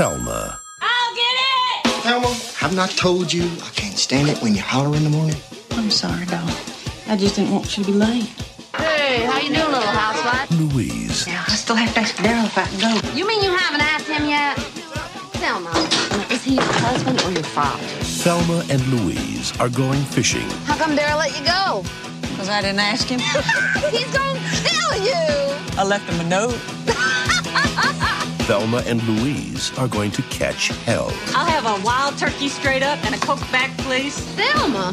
Thelma. I'll get it! Thelma, I've not told you I can't stand it when you holler in the morning? I'm sorry, doll. I just didn't want you to be late. Hey, how you doing, little housewife? Louise. Yeah, I still have to ask Daryl if I can go. You mean you haven't asked him yet? Thelma, is he your husband or your father? Thelma and Louise are going fishing. How come Daryl let you go? Because I didn't ask him. He's gonna kill you! I left him a note. Thelma and Louise are going to catch hell. I'll have a wild turkey straight up and a Coke back, please. Thelma!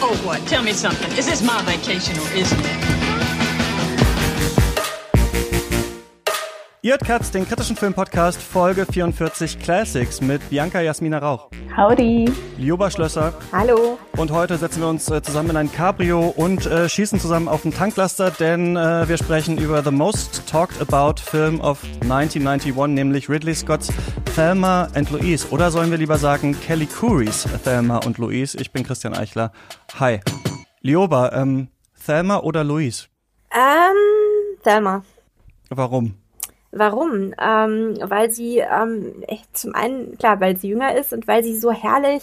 Oh, what? Tell me something. Is this my vacation or isn't it? Ihr hört Katz, den kritischen Filmpodcast Folge 44 Classics mit Bianca Jasmina Rauch, Howdy. Lioba Schlösser Hallo. und heute setzen wir uns äh, zusammen in ein Cabrio und äh, schießen zusammen auf den Tanklaster, denn äh, wir sprechen über the most talked about Film of 1991, nämlich Ridley Scott's Thelma and Louise. Oder sollen wir lieber sagen Kelly Currys Thelma und Louise? Ich bin Christian Eichler. Hi. Lioba, ähm, Thelma oder Louise? Ähm, Thelma. Warum? Warum? Ähm, weil sie ähm, zum einen, klar, weil sie jünger ist und weil sie so herrlich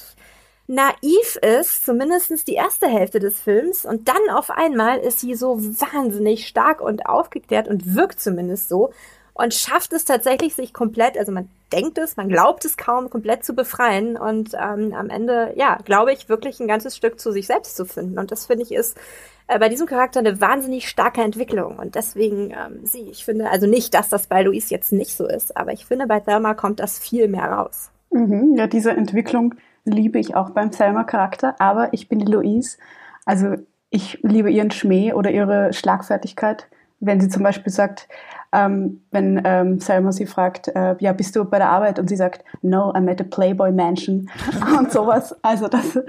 naiv ist, zumindestens die erste Hälfte des Films. Und dann auf einmal ist sie so wahnsinnig stark und aufgeklärt und wirkt zumindest so und schafft es tatsächlich, sich komplett, also man denkt es, man glaubt es kaum, komplett zu befreien und ähm, am Ende, ja, glaube ich, wirklich ein ganzes Stück zu sich selbst zu finden. Und das finde ich ist äh, bei diesem Charakter eine wahnsinnig starke Entwicklung. Und deswegen ähm, sie, ich finde, also nicht, dass das bei Louise jetzt nicht so ist, aber ich finde, bei Thelma kommt das viel mehr raus. Mhm, ja, diese Entwicklung liebe ich auch beim Thelma-Charakter, aber ich bin die Louise. Also ich liebe ihren Schmäh oder ihre Schlagfertigkeit. Wenn sie zum Beispiel sagt, ähm, wenn ähm, Selma sie fragt, äh, ja, bist du bei der Arbeit? Und sie sagt, no, I'm at a Playboy Mansion und sowas. Also das,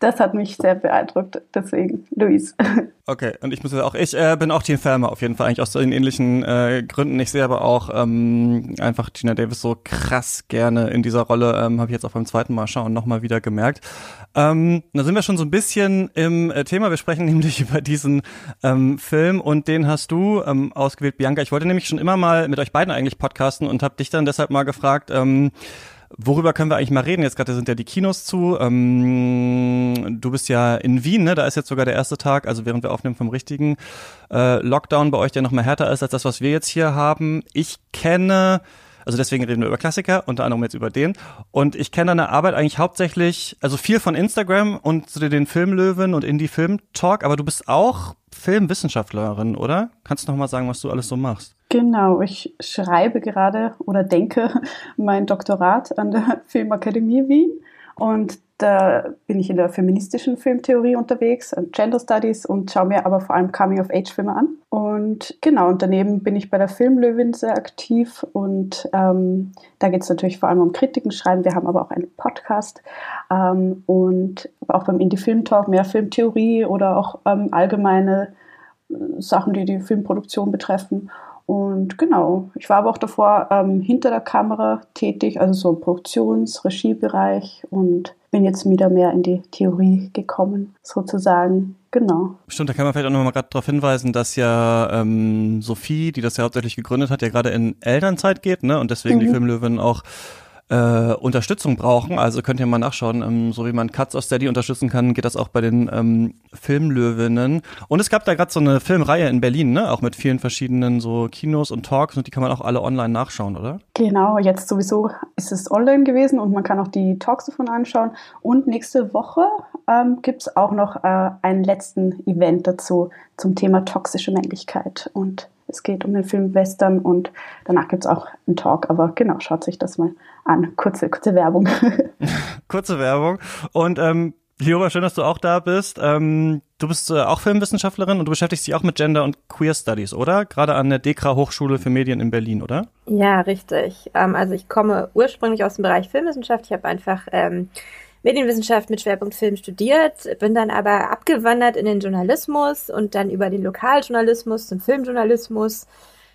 das hat mich sehr beeindruckt. Deswegen, Luis. Okay, und ich muss auch, ich äh, bin auch Team Thelma auf jeden Fall, eigentlich aus den ähnlichen äh, Gründen. Ich sehe aber auch ähm, einfach Gina Davis so krass gerne in dieser Rolle, ähm, habe ich jetzt auch beim zweiten Mal schauen nochmal wieder gemerkt. Ähm, da sind wir schon so ein bisschen im äh, Thema. Wir sprechen nämlich über diesen ähm, Film und den hast du ähm, ausgewählt, Bianca. Ich wollte nämlich schon immer mal mit euch beiden eigentlich podcasten und habe dich dann deshalb mal gefragt, ähm, Worüber können wir eigentlich mal reden? Jetzt gerade sind ja die Kinos zu. Ähm, du bist ja in Wien, ne? Da ist jetzt sogar der erste Tag, also während wir aufnehmen vom richtigen äh, Lockdown bei euch, der noch mal härter ist als das, was wir jetzt hier haben. Ich kenne also deswegen reden wir über Klassiker, unter anderem jetzt über den. Und ich kenne deine Arbeit eigentlich hauptsächlich, also viel von Instagram und zu den Filmlöwen und Indie Film Talk, aber du bist auch Filmwissenschaftlerin, oder? Kannst du noch mal sagen, was du alles so machst? Genau, ich schreibe gerade oder denke mein Doktorat an der Filmakademie Wien und da bin ich in der feministischen Filmtheorie unterwegs, Gender Studies und schaue mir aber vor allem Coming-of-Age-Filme an. Und genau, und daneben bin ich bei der Filmlöwin sehr aktiv und ähm, da geht es natürlich vor allem um Kritiken schreiben. Wir haben aber auch einen Podcast ähm, und auch beim Indie Film Talk mehr Filmtheorie oder auch ähm, allgemeine äh, Sachen, die die Filmproduktion betreffen. Und genau, ich war aber auch davor ähm, hinter der Kamera tätig, also so im Produktions-, Regiebereich und bin jetzt wieder mehr in die Theorie gekommen, sozusagen. Genau. Stimmt, da kann man vielleicht auch noch mal gerade darauf hinweisen, dass ja ähm, Sophie, die das ja hauptsächlich gegründet hat, ja gerade in Elternzeit geht, ne? Und deswegen mhm. die Filmlöwen auch äh, Unterstützung brauchen. Also könnt ihr mal nachschauen, ähm, so wie man Cuts aus Steady unterstützen kann, geht das auch bei den ähm, Filmlöwinnen. Und es gab da gerade so eine Filmreihe in Berlin, ne? Auch mit vielen verschiedenen so Kinos und Talks und die kann man auch alle online nachschauen, oder? Genau, jetzt sowieso ist es online gewesen und man kann auch die Talks davon anschauen. Und nächste Woche ähm, gibt es auch noch äh, einen letzten Event dazu zum Thema toxische Männlichkeit. Und es geht um den Film Western und danach gibt es auch einen Talk. Aber genau, schaut sich das mal an. Kurze, kurze Werbung. kurze Werbung. Und ähm, Lioba, schön, dass du auch da bist. Ähm, du bist äh, auch Filmwissenschaftlerin und du beschäftigst dich auch mit Gender und Queer Studies, oder? Gerade an der DEKRA Hochschule für Medien in Berlin, oder? Ja, richtig. Ähm, also ich komme ursprünglich aus dem Bereich Filmwissenschaft. Ich habe einfach ähm, Medienwissenschaft mit Schwerpunkt Film studiert, bin dann aber abgewandert in den Journalismus und dann über den Lokaljournalismus zum Filmjournalismus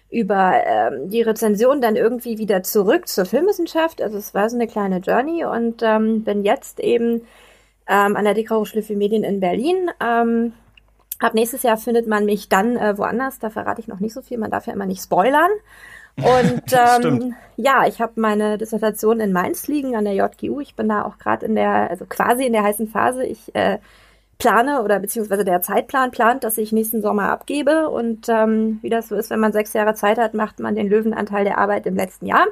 über ähm, die Rezension dann irgendwie wieder zurück zur Filmwissenschaft. Also es war so eine kleine Journey und ähm, bin jetzt eben ähm, an der Hochschule für Medien in Berlin. Ähm, ab nächstes Jahr findet man mich dann äh, woanders. Da verrate ich noch nicht so viel. Man darf ja immer nicht spoilern. Und ähm, ja, ich habe meine Dissertation in Mainz liegen an der JGU. Ich bin da auch gerade in der, also quasi in der heißen Phase. Ich äh, plane oder beziehungsweise der Zeitplan plant, dass ich nächsten Sommer abgebe. Und ähm, wie das so ist, wenn man sechs Jahre Zeit hat, macht man den Löwenanteil der Arbeit im letzten Jahr.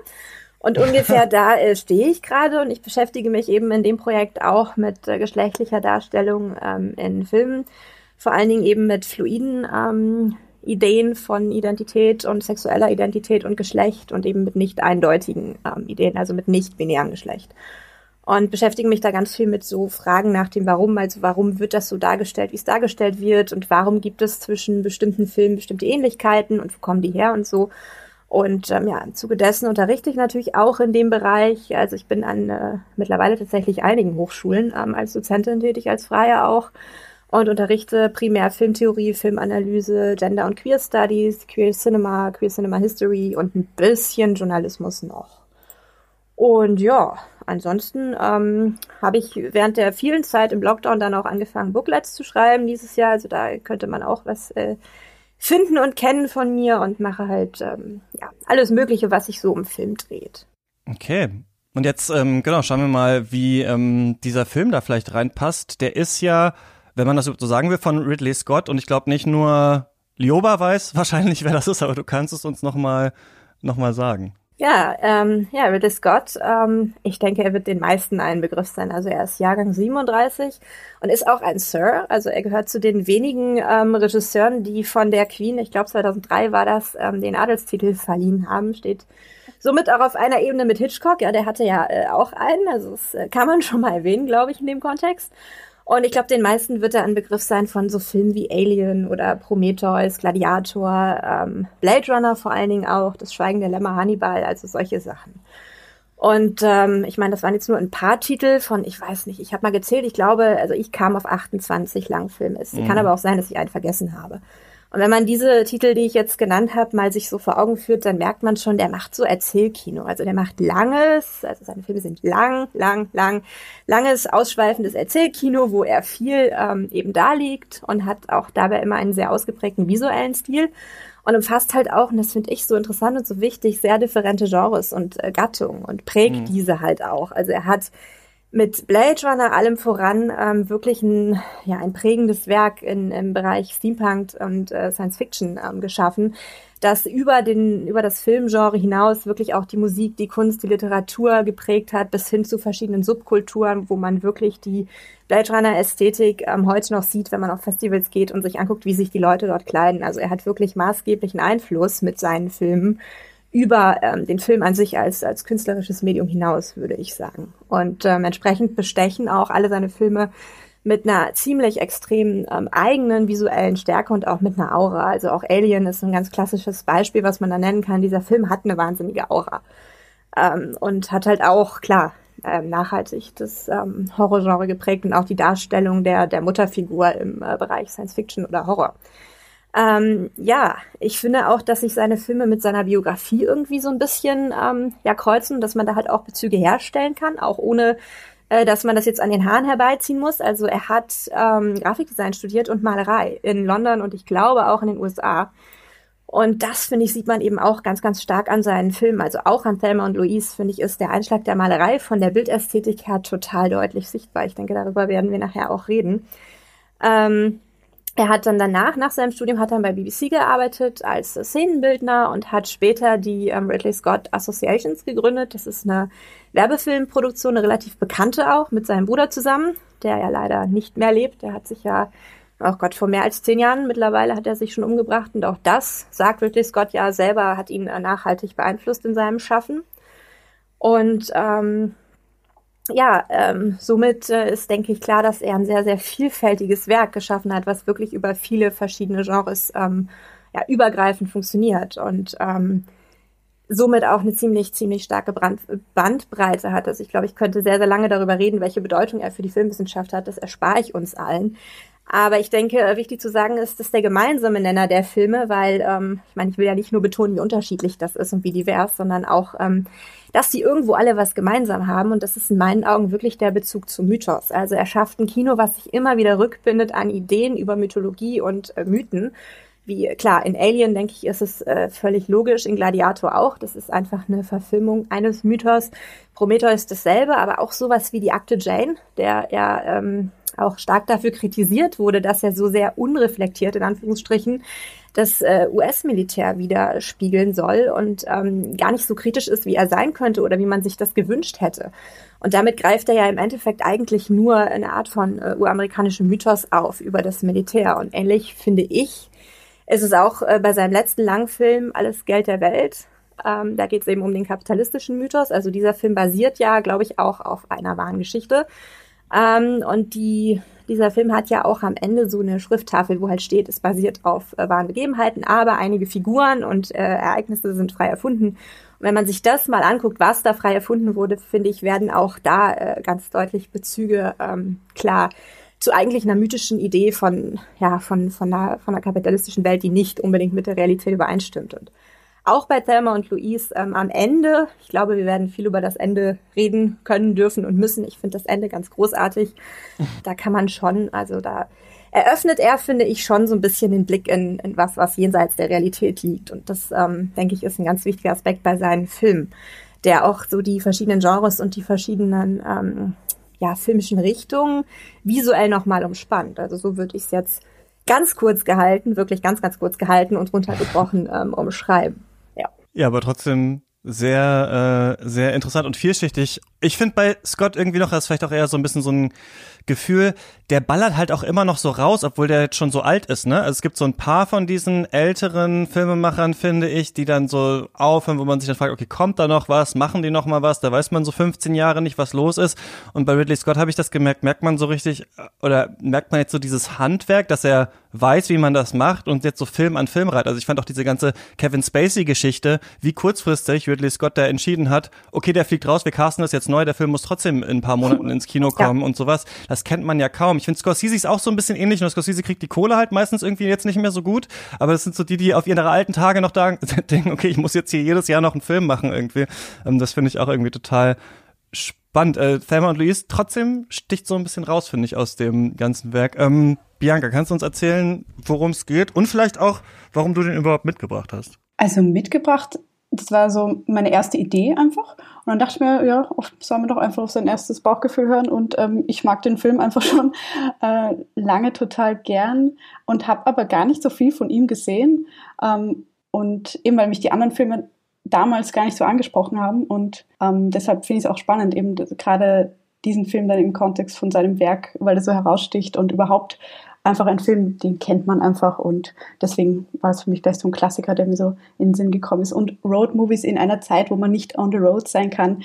Und ungefähr da äh, stehe ich gerade und ich beschäftige mich eben in dem Projekt auch mit äh, geschlechtlicher Darstellung ähm, in Filmen, vor allen Dingen eben mit fluiden ähm, Ideen von Identität und sexueller Identität und Geschlecht und eben mit nicht eindeutigen ähm, Ideen, also mit nicht binärem Geschlecht. Und beschäftige mich da ganz viel mit so Fragen nach dem Warum, also warum wird das so dargestellt, wie es dargestellt wird und warum gibt es zwischen bestimmten Filmen bestimmte Ähnlichkeiten und wo kommen die her und so. Und ähm, ja, im Zuge dessen unterrichte ich natürlich auch in dem Bereich. Also ich bin an äh, mittlerweile tatsächlich einigen Hochschulen ähm, als Dozentin tätig, als Freie auch und unterrichte primär Filmtheorie, Filmanalyse, Gender und Queer Studies, Queer Cinema, Queer Cinema History und ein bisschen Journalismus noch. Und ja, ansonsten ähm, habe ich während der vielen Zeit im Lockdown dann auch angefangen, Booklets zu schreiben dieses Jahr. Also da könnte man auch was äh, finden und kennen von mir und mache halt ähm, ja, alles Mögliche, was sich so im Film dreht. Okay. Und jetzt, ähm, genau, schauen wir mal, wie ähm, dieser Film da vielleicht reinpasst. Der ist ja wenn man das so sagen will, von Ridley Scott. Und ich glaube nicht nur Lioba weiß wahrscheinlich, wer das ist, aber du kannst es uns nochmal noch mal sagen. Ja, ähm, ja, Ridley Scott, ähm, ich denke, er wird den meisten ein Begriff sein. Also er ist Jahrgang 37 und ist auch ein Sir. Also er gehört zu den wenigen ähm, Regisseuren, die von der Queen, ich glaube 2003 war das, ähm, den Adelstitel verliehen haben. Steht somit auch auf einer Ebene mit Hitchcock. Ja, der hatte ja äh, auch einen. Also das äh, kann man schon mal erwähnen, glaube ich, in dem Kontext. Und ich glaube, den meisten wird er ein Begriff sein von so Filmen wie Alien oder Prometheus, Gladiator, ähm, Blade Runner vor allen Dingen auch, Das Schweigen der Lämmer, Hannibal, also solche Sachen. Und ähm, ich meine, das waren jetzt nur ein paar Titel von, ich weiß nicht, ich habe mal gezählt, ich glaube, also ich kam auf 28 Langfilme. Es mhm. kann aber auch sein, dass ich einen vergessen habe. Und wenn man diese Titel, die ich jetzt genannt habe, mal sich so vor Augen führt, dann merkt man schon, der macht so Erzählkino. Also der macht langes, also seine Filme sind lang, lang, lang, langes, ausschweifendes Erzählkino, wo er viel ähm, eben da liegt und hat auch dabei immer einen sehr ausgeprägten visuellen Stil und umfasst halt auch, und das finde ich so interessant und so wichtig, sehr differente Genres und äh, Gattungen und prägt mhm. diese halt auch. Also er hat mit Blade Runner allem voran ähm, wirklich ein, ja, ein prägendes Werk in, im Bereich Steampunk und äh, Science Fiction ähm, geschaffen, das über, den, über das Filmgenre hinaus wirklich auch die Musik, die Kunst, die Literatur geprägt hat, bis hin zu verschiedenen Subkulturen, wo man wirklich die Blade Runner Ästhetik ähm, heute noch sieht, wenn man auf Festivals geht und sich anguckt, wie sich die Leute dort kleiden. Also er hat wirklich maßgeblichen Einfluss mit seinen Filmen über ähm, den Film an sich als, als künstlerisches Medium hinaus, würde ich sagen. Und ähm, entsprechend bestechen auch alle seine Filme mit einer ziemlich extremen ähm, eigenen visuellen Stärke und auch mit einer Aura. Also auch Alien ist ein ganz klassisches Beispiel, was man da nennen kann. Dieser Film hat eine wahnsinnige Aura. Ähm, und hat halt auch, klar, ähm, nachhaltig das ähm, Horrorgenre geprägt und auch die Darstellung der, der Mutterfigur im äh, Bereich Science Fiction oder Horror. Ähm, ja, ich finde auch, dass sich seine Filme mit seiner Biografie irgendwie so ein bisschen ähm, ja kreuzen, dass man da halt auch Bezüge herstellen kann, auch ohne äh, dass man das jetzt an den Haaren herbeiziehen muss. Also er hat ähm, Grafikdesign studiert und Malerei in London und ich glaube auch in den USA. Und das, finde ich, sieht man eben auch ganz, ganz stark an seinen Filmen. Also auch an Thelma und Louise, finde ich, ist der Einschlag der Malerei von der Bildästhetik her total deutlich sichtbar. Ich denke, darüber werden wir nachher auch reden. Ähm, er hat dann danach, nach seinem Studium, hat er bei BBC gearbeitet als Szenenbildner und hat später die ähm, Ridley Scott Associations gegründet. Das ist eine Werbefilmproduktion, eine relativ bekannte auch, mit seinem Bruder zusammen, der ja leider nicht mehr lebt. Der hat sich ja, oh Gott, vor mehr als zehn Jahren mittlerweile hat er sich schon umgebracht. Und auch das, sagt Ridley Scott ja selber, hat ihn nachhaltig beeinflusst in seinem Schaffen. Und ähm, ja, ähm, somit äh, ist, denke ich, klar, dass er ein sehr, sehr vielfältiges Werk geschaffen hat, was wirklich über viele verschiedene Genres ähm, ja, übergreifend funktioniert und ähm, somit auch eine ziemlich, ziemlich starke Brand Bandbreite hat. Also ich glaube, ich könnte sehr, sehr lange darüber reden, welche Bedeutung er für die Filmwissenschaft hat. Das erspare ich uns allen. Aber ich denke, äh, wichtig zu sagen ist, dass der gemeinsame Nenner der Filme, weil ähm, ich meine, ich will ja nicht nur betonen, wie unterschiedlich das ist und wie divers, sondern auch, ähm, dass sie irgendwo alle was gemeinsam haben. Und das ist in meinen Augen wirklich der Bezug zum Mythos. Also er schafft ein Kino, was sich immer wieder rückbindet an Ideen über Mythologie und äh, Mythen. wie klar, in Alien, denke ich, ist es äh, völlig logisch, in Gladiator auch. Das ist einfach eine Verfilmung eines Mythos. Prometheus dasselbe, aber auch sowas wie die Akte Jane, der ja ähm, auch stark dafür kritisiert wurde, dass er so sehr unreflektiert, in Anführungsstrichen, das äh, US-Militär widerspiegeln soll und ähm, gar nicht so kritisch ist, wie er sein könnte oder wie man sich das gewünscht hätte. Und damit greift er ja im Endeffekt eigentlich nur eine Art von äh, uramerikanischem Mythos auf über das Militär. Und ähnlich finde ich, ist es auch äh, bei seinem letzten Langfilm Alles Geld der Welt. Ähm, da geht es eben um den kapitalistischen Mythos. Also dieser Film basiert ja, glaube ich, auch auf einer wahren Geschichte. Ähm, und die, dieser Film hat ja auch am Ende so eine Schrifttafel, wo halt steht, es basiert auf äh, wahren Begebenheiten, aber einige Figuren und äh, Ereignisse sind frei erfunden. Und wenn man sich das mal anguckt, was da frei erfunden wurde, finde ich, werden auch da äh, ganz deutlich Bezüge ähm, klar zu eigentlich einer mythischen Idee von, ja, von, von, einer, von einer kapitalistischen Welt, die nicht unbedingt mit der Realität übereinstimmt. Und auch bei Thelma und Louise ähm, am Ende. Ich glaube, wir werden viel über das Ende reden können, dürfen und müssen. Ich finde das Ende ganz großartig. Da kann man schon, also da eröffnet er, finde ich, schon so ein bisschen den Blick in, in was, was jenseits der Realität liegt. Und das, ähm, denke ich, ist ein ganz wichtiger Aspekt bei seinen Filmen, der auch so die verschiedenen Genres und die verschiedenen ähm, ja, filmischen Richtungen visuell nochmal umspannt. Also so würde ich es jetzt ganz kurz gehalten, wirklich ganz, ganz kurz gehalten und runtergebrochen ähm, umschreiben. Ja, aber trotzdem sehr, äh, sehr interessant und vielschichtig. Ich finde bei Scott irgendwie noch, das ist vielleicht auch eher so ein bisschen so ein Gefühl, der ballert halt auch immer noch so raus, obwohl der jetzt schon so alt ist, ne? Also es gibt so ein paar von diesen älteren Filmemachern, finde ich, die dann so aufhören, wo man sich dann fragt, okay, kommt da noch was? Machen die noch mal was? Da weiß man so 15 Jahre nicht, was los ist. Und bei Ridley Scott habe ich das gemerkt, merkt man so richtig, oder merkt man jetzt so dieses Handwerk, dass er weiß, wie man das macht und jetzt so Film an Film reiht. Also ich fand auch diese ganze Kevin Spacey-Geschichte, wie kurzfristig Ridley Scott da entschieden hat, okay, der fliegt raus, wir casten das jetzt neu, der Film muss trotzdem in ein paar Monaten ins Kino kommen ja. und sowas. Das kennt man ja kaum. Ich finde Scorsese ist auch so ein bisschen ähnlich, nur Scorsese kriegt die Kohle halt meistens irgendwie jetzt nicht mehr so gut, aber das sind so die, die auf ihre alten Tage noch da denken, okay, ich muss jetzt hier jedes Jahr noch einen Film machen irgendwie. Ähm, das finde ich auch irgendwie total spannend. Äh, Thelma und Louise trotzdem sticht so ein bisschen raus, finde ich, aus dem ganzen Werk. Ähm, Bianca, kannst du uns erzählen, worum es geht und vielleicht auch, warum du den überhaupt mitgebracht hast? Also mitgebracht das war so meine erste Idee einfach. Und dann dachte ich mir, ja, oft soll man doch einfach auf sein erstes Bauchgefühl hören. Und ähm, ich mag den Film einfach schon äh, lange total gern und habe aber gar nicht so viel von ihm gesehen. Ähm, und eben weil mich die anderen Filme damals gar nicht so angesprochen haben. Und ähm, deshalb finde ich es auch spannend, eben gerade diesen Film dann im Kontext von seinem Werk, weil er so heraussticht und überhaupt einfach ein Film, den kennt man einfach und deswegen war es für mich gleich so ein Klassiker, der mir so in den Sinn gekommen ist. Und Road-Movies in einer Zeit, wo man nicht on the road sein kann,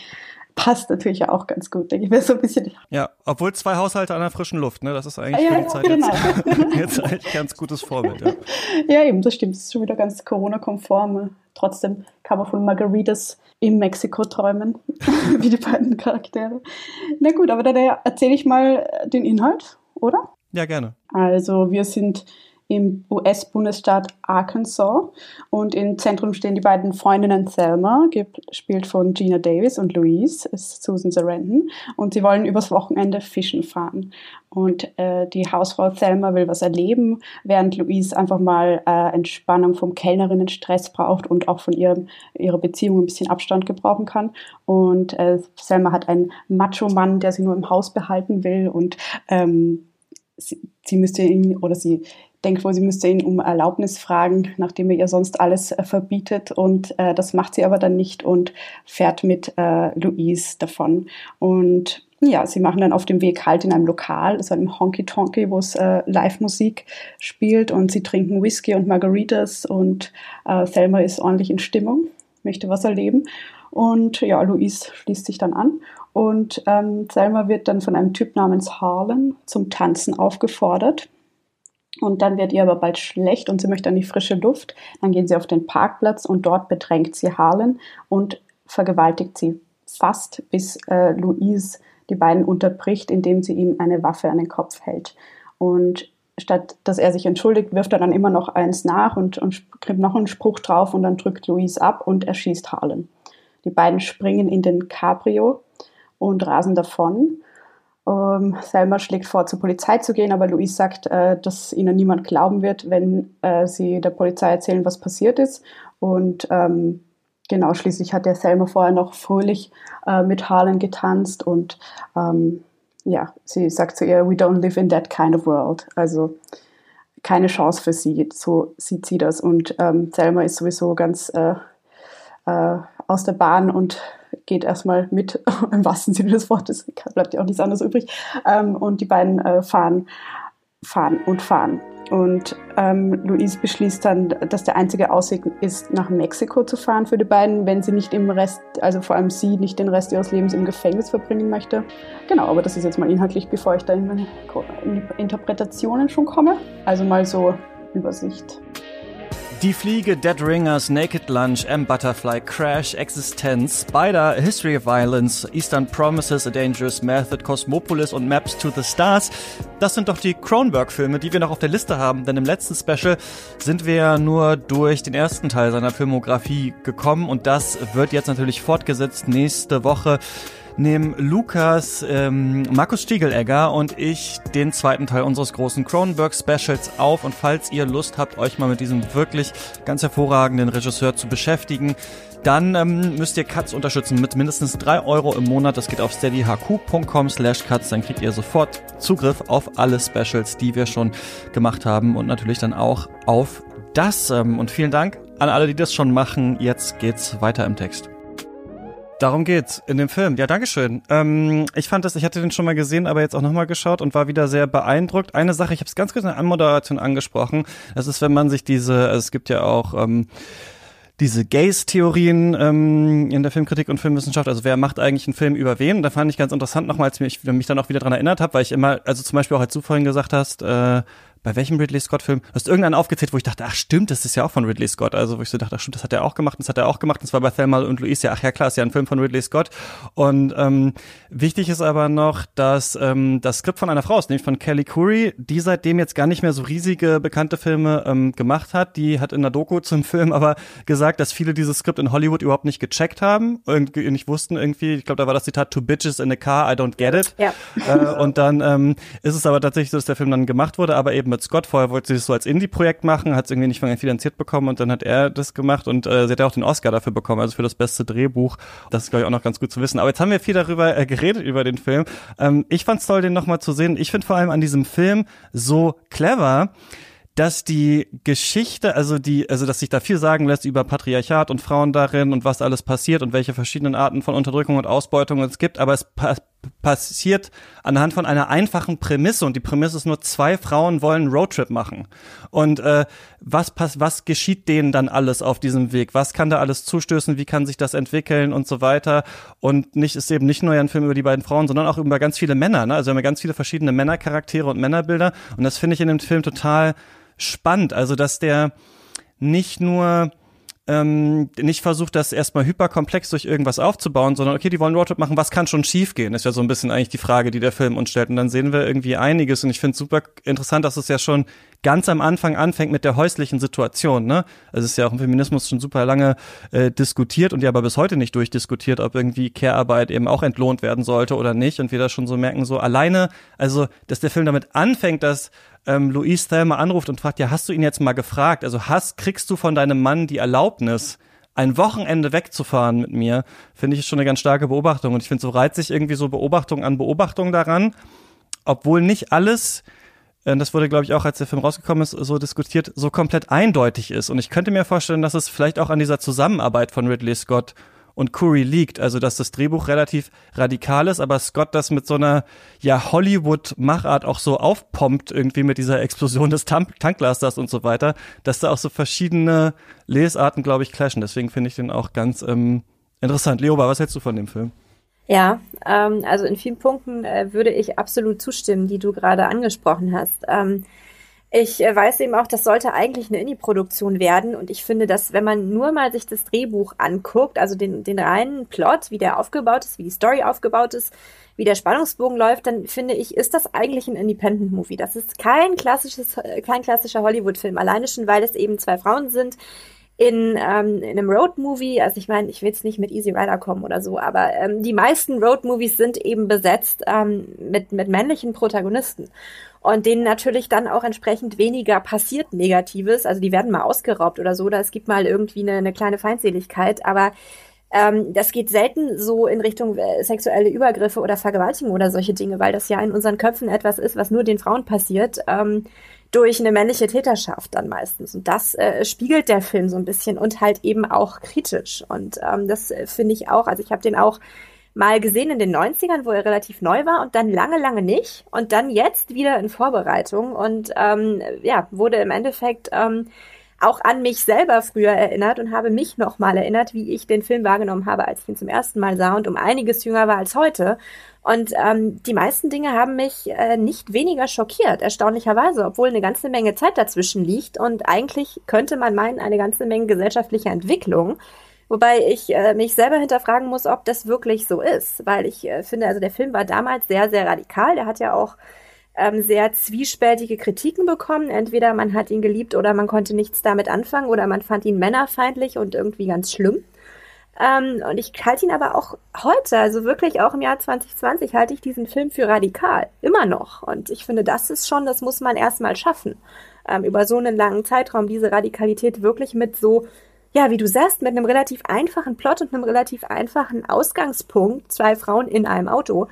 passt natürlich auch ganz gut, denke ich mir so ein bisschen. Ja, obwohl zwei Haushalte an der frischen Luft, ne? Das ist eigentlich ja, für die Zeit genau. jetzt, jetzt eigentlich ganz gutes Vorbild. Ja. ja, eben, das stimmt. Das ist schon wieder ganz Corona-konform. Trotzdem kann man von Margaritas in Mexiko träumen, wie die beiden Charaktere. Na gut, aber dann erzähle ich mal den Inhalt, oder? Ja, gerne. Also wir sind im US-Bundesstaat Arkansas und im Zentrum stehen die beiden Freundinnen Thelma, gespielt von Gina Davis und Louise, ist Susan Sarandon und sie wollen übers Wochenende fischen fahren. Und äh, die Hausfrau Thelma will was erleben, während Louise einfach mal äh, Entspannung vom Kellnerinnenstress braucht und auch von ihrem, ihrer Beziehung ein bisschen Abstand gebrauchen kann. Und äh, Thelma hat einen Macho-Mann, der sie nur im Haus behalten will und ähm, sie, sie müsste ihn oder sie denkt wohl, sie müsste ihn um Erlaubnis fragen, nachdem er ihr sonst alles äh, verbietet. Und äh, das macht sie aber dann nicht und fährt mit äh, Louise davon. Und ja, sie machen dann auf dem Weg halt in einem Lokal, so einem Honky Tonky, wo es äh, Live-Musik spielt und sie trinken Whisky und Margaritas und äh, Thelma ist ordentlich in Stimmung, möchte was erleben. Und ja, Louise schließt sich dann an und ähm, Selma wird dann von einem Typ namens Harlan zum Tanzen aufgefordert. Und dann wird ihr aber bald schlecht und sie möchte an die frische Luft. Dann gehen sie auf den Parkplatz und dort bedrängt sie Harlan und vergewaltigt sie fast, bis äh, Louise die beiden unterbricht, indem sie ihm eine Waffe an den Kopf hält. Und statt dass er sich entschuldigt, wirft er dann immer noch eins nach und, und kriegt noch einen Spruch drauf und dann drückt Louise ab und erschießt Harlan. Die beiden springen in den Cabrio und rasen davon. Ähm, Selma schlägt vor, zur Polizei zu gehen, aber Louise sagt, äh, dass ihnen niemand glauben wird, wenn äh, sie der Polizei erzählen, was passiert ist. Und ähm, genau, schließlich hat der Selma vorher noch fröhlich äh, mit Harlan getanzt und ähm, ja, sie sagt zu ihr, we don't live in that kind of world. Also keine Chance für sie, so sieht sie das. Und ähm, Selma ist sowieso ganz äh, äh, aus der Bahn und geht erstmal mit, im wahrsten Sinne des Wortes, bleibt ja auch nichts anderes übrig. Ähm, und die beiden äh, fahren, fahren und fahren. Und ähm, Luis beschließt dann, dass der einzige Ausweg ist, nach Mexiko zu fahren für die beiden, wenn sie nicht im Rest, also vor allem sie, nicht den Rest ihres Lebens im Gefängnis verbringen möchte. Genau, aber das ist jetzt mal inhaltlich, bevor ich da in meine Interpretationen schon komme. Also mal so Übersicht. Die Fliege, Dead Ringers, Naked Lunch, M Butterfly, Crash, Existenz, Spider, History of Violence, Eastern Promises, A Dangerous Method, Cosmopolis und Maps to the Stars. Das sind doch die Cronenberg-Filme, die wir noch auf der Liste haben, denn im letzten Special sind wir ja nur durch den ersten Teil seiner Filmografie gekommen und das wird jetzt natürlich fortgesetzt nächste Woche nehmen Lukas, ähm, Markus Stiegelegger und ich den zweiten Teil unseres großen Cronenberg Specials auf. Und falls ihr Lust habt, euch mal mit diesem wirklich ganz hervorragenden Regisseur zu beschäftigen, dann ähm, müsst ihr Katz unterstützen mit mindestens drei Euro im Monat. Das geht auf steadyhq.com slash Katz. Dann kriegt ihr sofort Zugriff auf alle Specials, die wir schon gemacht haben und natürlich dann auch auf das. Ähm, und vielen Dank an alle, die das schon machen. Jetzt geht's weiter im Text. Darum geht's in dem Film. Ja, Dankeschön. Ähm, ich fand das, ich hatte den schon mal gesehen, aber jetzt auch nochmal geschaut und war wieder sehr beeindruckt. Eine Sache, ich habe es ganz kurz in der Anmoderation angesprochen. Das ist, wenn man sich diese, also es gibt ja auch ähm, diese Gaze-Theorien ähm, in der Filmkritik und Filmwissenschaft. Also wer macht eigentlich einen Film über wen? Da fand ich ganz interessant nochmal, als ich mich dann auch wieder dran erinnert habe, weil ich immer, also zum Beispiel auch als du vorhin gesagt hast, äh, bei welchem Ridley Scott-Film? Du hast irgendeinen aufgezählt, wo ich dachte, ach stimmt, das ist ja auch von Ridley Scott. Also wo ich so dachte, ach stimmt, das hat er auch gemacht, das hat er auch gemacht. Das war bei Thelma und Louise, ja, ach ja klar, ist ja ein Film von Ridley Scott. Und ähm, wichtig ist aber noch, dass ähm, das Skript von einer Frau ist, nämlich von Kelly Curry, die seitdem jetzt gar nicht mehr so riesige bekannte Filme ähm, gemacht hat. Die hat in der Doku zum Film aber gesagt, dass viele dieses Skript in Hollywood überhaupt nicht gecheckt haben, irgendwie nicht wussten irgendwie. Ich glaube, da war das Zitat Two bitches in a car, I don't get it. Ja. Äh, und dann ähm, ist es aber tatsächlich so, dass der Film dann gemacht wurde, aber eben mit Scott. Vorher wollte sie es so als Indie-Projekt machen, hat es irgendwie nicht finanziert bekommen und dann hat er das gemacht und äh, sie hat ja auch den Oscar dafür bekommen, also für das beste Drehbuch. Das ist, glaube ich, auch noch ganz gut zu wissen. Aber jetzt haben wir viel darüber äh, geredet, über den Film. Ähm, ich fand es toll, den nochmal zu sehen. Ich finde vor allem an diesem Film so clever, dass die Geschichte, also die, also dass sich da viel sagen lässt über Patriarchat und Frauen darin und was alles passiert und welche verschiedenen Arten von Unterdrückung und Ausbeutung es gibt, aber es pa passiert anhand von einer einfachen Prämisse. Und die Prämisse ist nur zwei Frauen wollen Roadtrip machen. Und äh, was pass was geschieht denen dann alles auf diesem Weg? Was kann da alles zustößen? Wie kann sich das entwickeln? Und so weiter. Und nicht ist eben nicht nur ein Film über die beiden Frauen sondern auch über ganz viele Männer ne? also wir haben ganz viele verschiedene Männercharaktere und Männerbilder. Und das finde ich in dem Film total spannend. Also, dass der nicht nur ähm, nicht versucht, das erstmal hyperkomplex durch irgendwas aufzubauen, sondern okay, die wollen Roadtrip machen, was kann schon schiefgehen? Ist ja so ein bisschen eigentlich die Frage, die der Film uns stellt. Und dann sehen wir irgendwie einiges. Und ich finde es super interessant, dass es ja schon ganz am Anfang anfängt mit der häuslichen Situation. Ne? Also es ist ja auch im Feminismus schon super lange äh, diskutiert und ja aber bis heute nicht durchdiskutiert, ob irgendwie Care-Arbeit eben auch entlohnt werden sollte oder nicht. Und wir da schon so merken, so alleine, also dass der Film damit anfängt, dass ähm, Louise Thelma anruft und fragt, ja, hast du ihn jetzt mal gefragt? Also hast, kriegst du von deinem Mann die Erlaubnis, ein Wochenende wegzufahren mit mir, finde ich schon eine ganz starke Beobachtung. Und ich finde, so reizt sich irgendwie so Beobachtung an Beobachtung daran, obwohl nicht alles, äh, das wurde, glaube ich, auch, als der Film rausgekommen ist, so diskutiert, so komplett eindeutig ist. Und ich könnte mir vorstellen, dass es vielleicht auch an dieser Zusammenarbeit von Ridley Scott und Curry liegt. Also, dass das Drehbuch relativ radikal ist, aber Scott das mit so einer, ja, Hollywood-Machart auch so aufpompt, irgendwie mit dieser Explosion des Tank Tanklasters und so weiter, dass da auch so verschiedene Lesarten, glaube ich, clashen. Deswegen finde ich den auch ganz ähm, interessant. Leoba, was hältst du von dem Film? Ja, ähm, also in vielen Punkten äh, würde ich absolut zustimmen, die du gerade angesprochen hast. Ähm, ich äh, weiß eben auch, das sollte eigentlich eine Indie-Produktion werden. Und ich finde, dass wenn man nur mal sich das Drehbuch anguckt, also den, den reinen Plot, wie der aufgebaut ist, wie die Story aufgebaut ist, wie der Spannungsbogen läuft, dann finde ich, ist das eigentlich ein Independent-Movie. Das ist kein klassisches, äh, kein klassischer Hollywood-Film, alleine schon, weil es eben zwei Frauen sind, in, ähm, in einem Road-Movie, also ich meine, ich will jetzt nicht mit Easy Rider kommen oder so, aber ähm, die meisten Road-Movies sind eben besetzt ähm, mit, mit männlichen Protagonisten und denen natürlich dann auch entsprechend weniger passiert Negatives. Also die werden mal ausgeraubt oder so, oder es gibt mal irgendwie eine, eine kleine Feindseligkeit, aber ähm, das geht selten so in Richtung äh, sexuelle Übergriffe oder Vergewaltigung oder solche Dinge, weil das ja in unseren Köpfen etwas ist, was nur den Frauen passiert. Ähm, durch eine männliche Täterschaft dann meistens. Und das äh, spiegelt der Film so ein bisschen und halt eben auch kritisch. Und ähm, das äh, finde ich auch, also ich habe den auch mal gesehen in den 90ern, wo er relativ neu war und dann lange, lange nicht. Und dann jetzt wieder in Vorbereitung und ähm, ja, wurde im Endeffekt ähm, auch an mich selber früher erinnert und habe mich nochmal erinnert, wie ich den Film wahrgenommen habe, als ich ihn zum ersten Mal sah und um einiges jünger war als heute. Und ähm, die meisten Dinge haben mich äh, nicht weniger schockiert, erstaunlicherweise, obwohl eine ganze Menge Zeit dazwischen liegt und eigentlich könnte man meinen, eine ganze Menge gesellschaftlicher Entwicklung. Wobei ich äh, mich selber hinterfragen muss, ob das wirklich so ist, weil ich äh, finde, also der Film war damals sehr, sehr radikal. Der hat ja auch ähm, sehr zwiespältige Kritiken bekommen. Entweder man hat ihn geliebt oder man konnte nichts damit anfangen oder man fand ihn männerfeindlich und irgendwie ganz schlimm. Ähm, und ich halte ihn aber auch heute, also wirklich auch im Jahr 2020, halte ich diesen Film für radikal. Immer noch. Und ich finde, das ist schon, das muss man erstmal schaffen. Ähm, über so einen langen Zeitraum diese Radikalität wirklich mit so, ja, wie du sagst, mit einem relativ einfachen Plot und einem relativ einfachen Ausgangspunkt, zwei Frauen in einem Auto,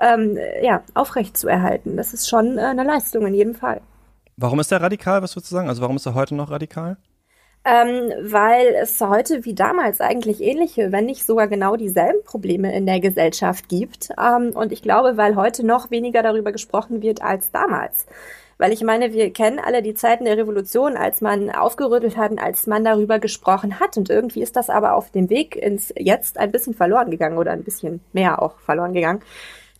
ähm, ja, aufrecht zu erhalten. Das ist schon äh, eine Leistung in jedem Fall. Warum ist er radikal, was würdest du sagen? Also warum ist er heute noch radikal? ähm, weil es heute wie damals eigentlich ähnliche, wenn nicht sogar genau dieselben Probleme in der Gesellschaft gibt. Ähm, und ich glaube, weil heute noch weniger darüber gesprochen wird als damals. Weil ich meine, wir kennen alle die Zeiten der Revolution, als man aufgerüttelt hat und als man darüber gesprochen hat. Und irgendwie ist das aber auf dem Weg ins Jetzt ein bisschen verloren gegangen oder ein bisschen mehr auch verloren gegangen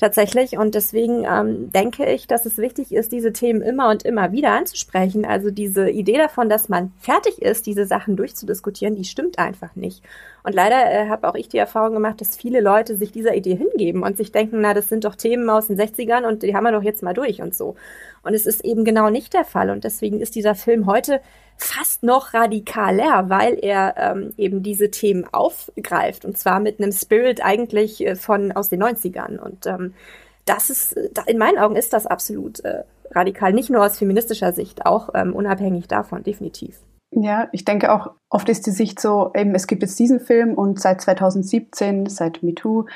tatsächlich. Und deswegen ähm, denke ich, dass es wichtig ist, diese Themen immer und immer wieder anzusprechen. Also diese Idee davon, dass man fertig ist, diese Sachen durchzudiskutieren, die stimmt einfach nicht. Und leider äh, habe auch ich die Erfahrung gemacht, dass viele Leute sich dieser Idee hingeben und sich denken, na, das sind doch Themen aus den 60ern und die haben wir doch jetzt mal durch und so. Und es ist eben genau nicht der Fall. Und deswegen ist dieser Film heute fast noch radikaler, weil er ähm, eben diese Themen aufgreift und zwar mit einem Spirit eigentlich äh, von aus den 90ern. Und ähm, das ist, in meinen Augen ist das absolut äh, radikal, nicht nur aus feministischer Sicht, auch ähm, unabhängig davon, definitiv. Ja, ich denke auch, oft ist die Sicht so, eben, es gibt jetzt diesen Film und seit 2017, seit MeToo,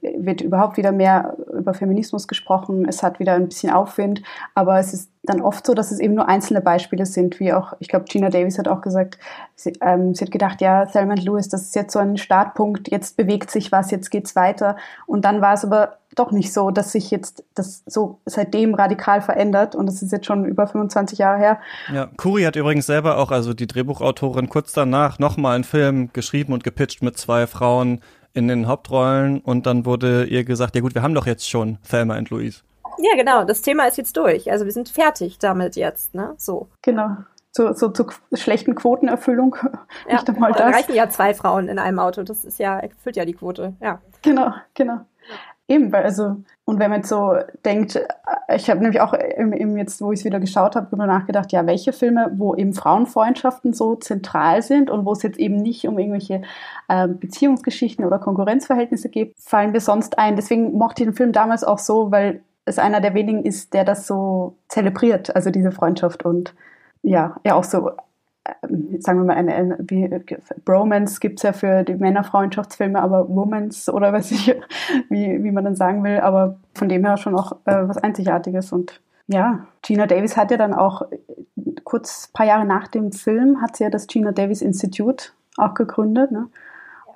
wird überhaupt wieder mehr über Feminismus gesprochen. Es hat wieder ein bisschen Aufwind, aber es ist dann oft so, dass es eben nur einzelne Beispiele sind, wie auch, ich glaube, Gina Davis hat auch gesagt, sie, ähm, sie hat gedacht, ja, Thelma Lewis, das ist jetzt so ein Startpunkt, jetzt bewegt sich was, jetzt geht's weiter. Und dann war es aber doch nicht so, dass sich jetzt das so seitdem radikal verändert und das ist jetzt schon über 25 Jahre her. Ja, Kuri hat übrigens selber auch, also die Drehbuchautorin, kurz danach nochmal einen Film geschrieben und gepitcht mit zwei Frauen in den Hauptrollen und dann wurde ihr gesagt, ja gut, wir haben doch jetzt schon Thelma und Louise. Ja, genau, das Thema ist jetzt durch. Also wir sind fertig damit jetzt, ne? So. Genau. So, so zur schlechten Quotenerfüllung. Ja, Nicht einmal das. reichen ja zwei Frauen in einem Auto. Das ist ja, erfüllt ja die Quote, ja. Genau, genau. Eben, weil also, und wenn man jetzt so denkt, äh, ich habe nämlich auch eben jetzt, wo ich es wieder geschaut habe, darüber nachgedacht, ja, welche Filme, wo eben Frauenfreundschaften so zentral sind und wo es jetzt eben nicht um irgendwelche äh, Beziehungsgeschichten oder Konkurrenzverhältnisse geht, fallen wir sonst ein. Deswegen mochte ich den Film damals auch so, weil es einer der wenigen ist, der das so zelebriert, also diese Freundschaft und ja, ja auch so sagen wir mal, eine, eine Bromance gibt es ja für die Männerfreundschaftsfilme, aber Womans oder weiß ich, wie, wie man dann sagen will, aber von dem her schon auch äh, was Einzigartiges. Und ja, Gina Davis hat ja dann auch kurz ein paar Jahre nach dem Film hat sie ja das Gina Davis Institute auch gegründet. Ne?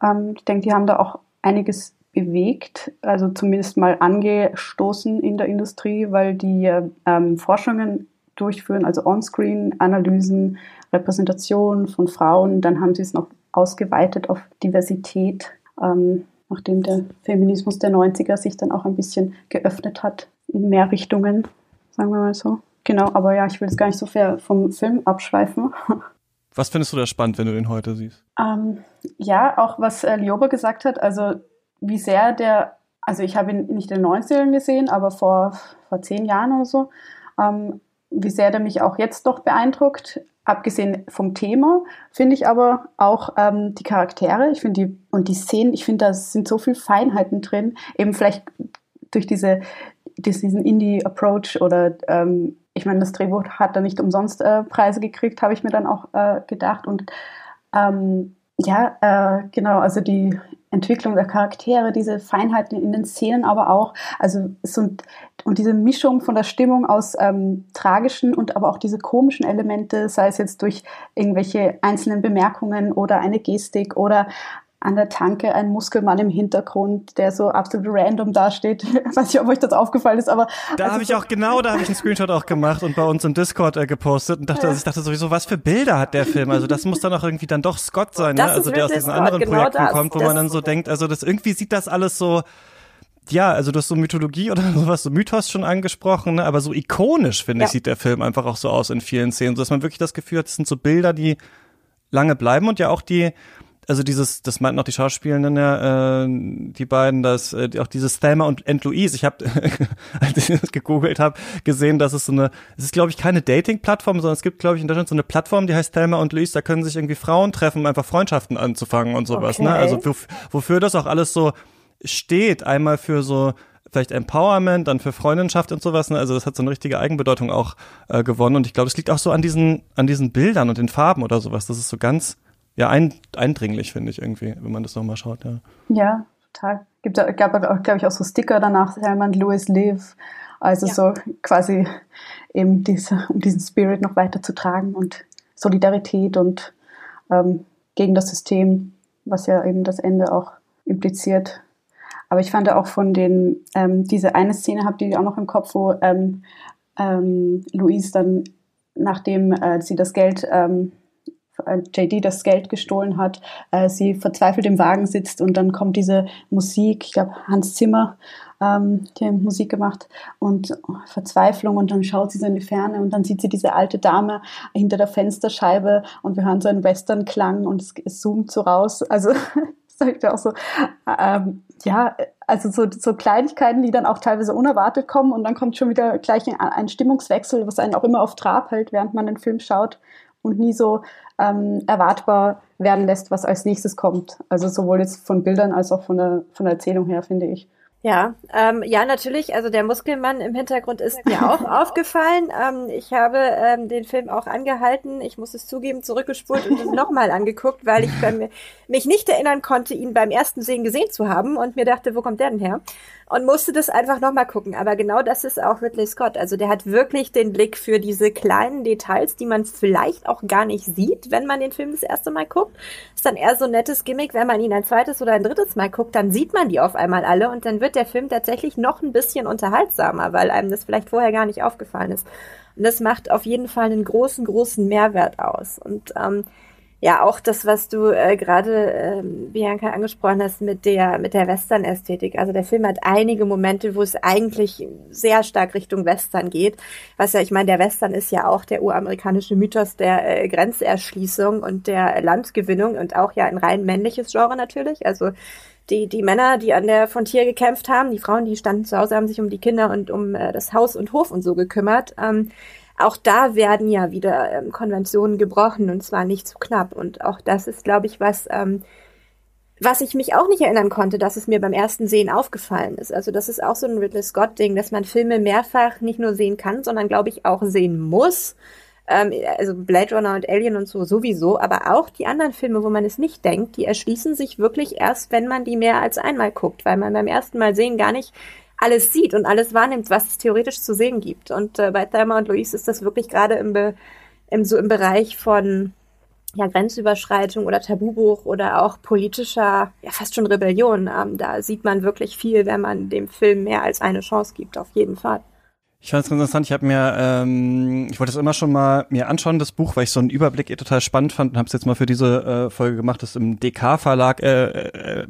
Ähm, ich denke, die haben da auch einiges bewegt, also zumindest mal angestoßen in der Industrie, weil die ähm, Forschungen durchführen, also On-Screen-Analysen, Repräsentation von Frauen. Dann haben sie es noch ausgeweitet auf Diversität, ähm, nachdem der Feminismus der 90er sich dann auch ein bisschen geöffnet hat in mehr Richtungen, sagen wir mal so. Genau, aber ja, ich will jetzt gar nicht so sehr vom Film abschweifen. Was findest du da spannend, wenn du den heute siehst? Ähm, ja, auch was äh, Lioba gesagt hat, also wie sehr der, also ich habe ihn nicht in den 90ern gesehen, aber vor, vor zehn Jahren oder so, ähm, wie sehr der mich auch jetzt doch beeindruckt. abgesehen vom Thema, finde ich aber auch ähm, die Charaktere, ich finde die und die Szenen, ich finde, da sind so viele Feinheiten drin, eben vielleicht durch diese, diesen Indie-Approach oder ähm, ich meine, das Drehbuch hat da nicht umsonst äh, Preise gekriegt, habe ich mir dann auch äh, gedacht. Und ähm, ja, äh, genau, also die Entwicklung der Charaktere, diese Feinheiten in den Szenen, aber auch, also so und diese Mischung von der Stimmung aus ähm, tragischen und aber auch diese komischen Elemente, sei es jetzt durch irgendwelche einzelnen Bemerkungen oder eine Gestik oder an der Tanke ein Muskelmann im Hintergrund, der so absolut random dasteht. Weiß nicht, ob euch das aufgefallen ist, aber. Da also habe ich auch genau, da habe ich einen Screenshot auch gemacht und bei uns im Discord äh, gepostet und dachte, ja. also ich dachte sowieso, was für Bilder hat der Film? Also das muss dann auch irgendwie dann doch Scott sein, ne? Also der aus diesen Scott, anderen genau Projekten das, kommt, wo man dann so denkt, also das irgendwie sieht das alles so ja, also du hast so Mythologie oder sowas, so Mythos schon angesprochen, ne? aber so ikonisch, finde ja. ich, sieht der Film einfach auch so aus in vielen Szenen, so dass man wirklich das Gefühl hat, das sind so Bilder, die lange bleiben und ja auch die, also dieses, das meinten auch die Schauspielenden ja, äh, die beiden, dass äh, auch dieses Thelma und, and Louise, ich habe, als ich das gegoogelt habe, gesehen, dass es so eine, es ist glaube ich keine Dating-Plattform, sondern es gibt glaube ich in Deutschland so eine Plattform, die heißt Thelma und Louise, da können sich irgendwie Frauen treffen, um einfach Freundschaften anzufangen und sowas, ne? okay. ne? Also wof wofür das auch alles so steht, einmal für so vielleicht Empowerment, dann für Freundschaft und sowas. Ne? Also das hat so eine richtige Eigenbedeutung auch äh, gewonnen. Und ich glaube, es liegt auch so an diesen, an diesen Bildern und den Farben oder sowas. Das ist so ganz ja, ein, eindringlich, finde ich irgendwie, wenn man das nochmal schaut, ja. Ja, total. Gibt, gab auch, glaube ich, auch so Sticker danach, Hermann Louis Live. Also ja. so quasi eben diese, um diesen Spirit noch weiter zu tragen und Solidarität und ähm, gegen das System, was ja eben das Ende auch impliziert. Aber ich fand auch von den, ähm, diese eine Szene habt ihr auch noch im Kopf, wo ähm, ähm, Louise dann, nachdem äh, sie das Geld ähm, äh, JD das Geld gestohlen hat, äh, sie verzweifelt im Wagen sitzt und dann kommt diese Musik, ich glaube Hans Zimmer, ähm, die hat Musik gemacht und oh, Verzweiflung und dann schaut sie so in die Ferne und dann sieht sie diese alte Dame hinter der Fensterscheibe und wir hören so einen Western-Klang und es, es zoomt so raus. Also sagt ja auch so, ähm, ja, also so, so Kleinigkeiten, die dann auch teilweise unerwartet kommen und dann kommt schon wieder gleich ein, ein Stimmungswechsel, was einen auch immer auf Trab hält, während man den Film schaut und nie so ähm, erwartbar werden lässt, was als nächstes kommt. Also sowohl jetzt von Bildern als auch von der, von der Erzählung her, finde ich. Ja, ähm, ja, natürlich. Also der Muskelmann im Hintergrund ist mir auch aufgefallen. Ähm, ich habe ähm, den Film auch angehalten. Ich muss es zugeben, zurückgespult und es nochmal angeguckt, weil ich bei mir, mich nicht erinnern konnte, ihn beim ersten Sehen gesehen zu haben und mir dachte, wo kommt der denn her? Und musste das einfach nochmal gucken. Aber genau das ist auch Ridley Scott. Also der hat wirklich den Blick für diese kleinen Details, die man vielleicht auch gar nicht sieht, wenn man den Film das erste Mal guckt. Ist dann eher so ein nettes Gimmick, wenn man ihn ein zweites oder ein drittes Mal guckt, dann sieht man die auf einmal alle und dann wird der Film tatsächlich noch ein bisschen unterhaltsamer, weil einem das vielleicht vorher gar nicht aufgefallen ist. Und das macht auf jeden Fall einen großen, großen Mehrwert aus. Und ähm, ja auch das, was du äh, gerade, äh, Bianca, angesprochen hast mit der, mit der Western-Ästhetik. Also der Film hat einige Momente, wo es eigentlich sehr stark Richtung Western geht. Was ja, ich meine, der Western ist ja auch der uramerikanische Mythos der äh, Grenzerschließung und der Landgewinnung und auch ja ein rein männliches Genre natürlich. Also die, die Männer, die an der Frontier gekämpft haben, die Frauen, die standen zu Hause, haben sich um die Kinder und um äh, das Haus und Hof und so gekümmert. Ähm, auch da werden ja wieder ähm, Konventionen gebrochen und zwar nicht zu knapp. Und auch das ist, glaube ich, was, ähm, was ich mich auch nicht erinnern konnte, dass es mir beim ersten Sehen aufgefallen ist. Also das ist auch so ein Ridley Scott-Ding, dass man Filme mehrfach nicht nur sehen kann, sondern, glaube ich, auch sehen muss. Ähm, also Blade Runner und Alien und so sowieso, aber auch die anderen Filme, wo man es nicht denkt, die erschließen sich wirklich erst, wenn man die mehr als einmal guckt, weil man beim ersten Mal sehen gar nicht alles sieht und alles wahrnimmt, was es theoretisch zu sehen gibt. Und äh, bei Thelma und Louise ist das wirklich gerade im, im, so im Bereich von ja, Grenzüberschreitung oder Tabubruch oder auch politischer, ja fast schon Rebellion. Ähm, da sieht man wirklich viel, wenn man dem Film mehr als eine Chance gibt, auf jeden Fall. Ich fand es ganz interessant. Ich habe mir, ähm, ich wollte es immer schon mal mir anschauen, das Buch, weil ich so einen Überblick eh total spannend fand und habe es jetzt mal für diese äh, Folge gemacht. Das ist im DK-Verlag äh, äh,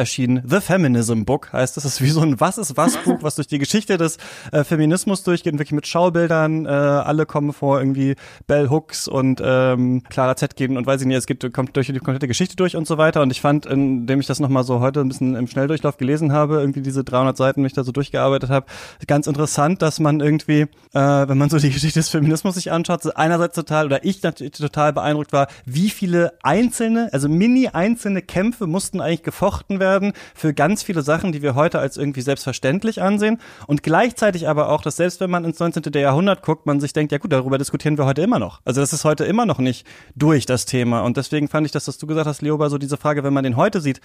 erschienen. The Feminism Book heißt es. Das ist wie so ein Was ist was Buch, was durch die Geschichte des äh, Feminismus durchgeht, wirklich mit Schaubildern. Äh, alle kommen vor, irgendwie Bell Hooks und ähm, Clara Zetkin und weiß ich nicht, es geht, kommt durch die komplette Geschichte durch und so weiter. Und ich fand, indem ich das nochmal so heute ein bisschen im Schnelldurchlauf gelesen habe, irgendwie diese 300 Seiten mich da so durchgearbeitet habe, ganz interessant, dass man irgendwie, äh, wenn man so die Geschichte des Feminismus sich anschaut, einerseits total oder ich natürlich total beeindruckt war, wie viele einzelne, also mini einzelne Kämpfe mussten eigentlich gefochten werden für ganz viele Sachen, die wir heute als irgendwie selbstverständlich ansehen und gleichzeitig aber auch, dass selbst wenn man ins 19. Jahrhundert guckt, man sich denkt, ja gut, darüber diskutieren wir heute immer noch. Also das ist heute immer noch nicht durch das Thema und deswegen fand ich das, was du gesagt hast, Leoba, so diese Frage, wenn man den heute sieht,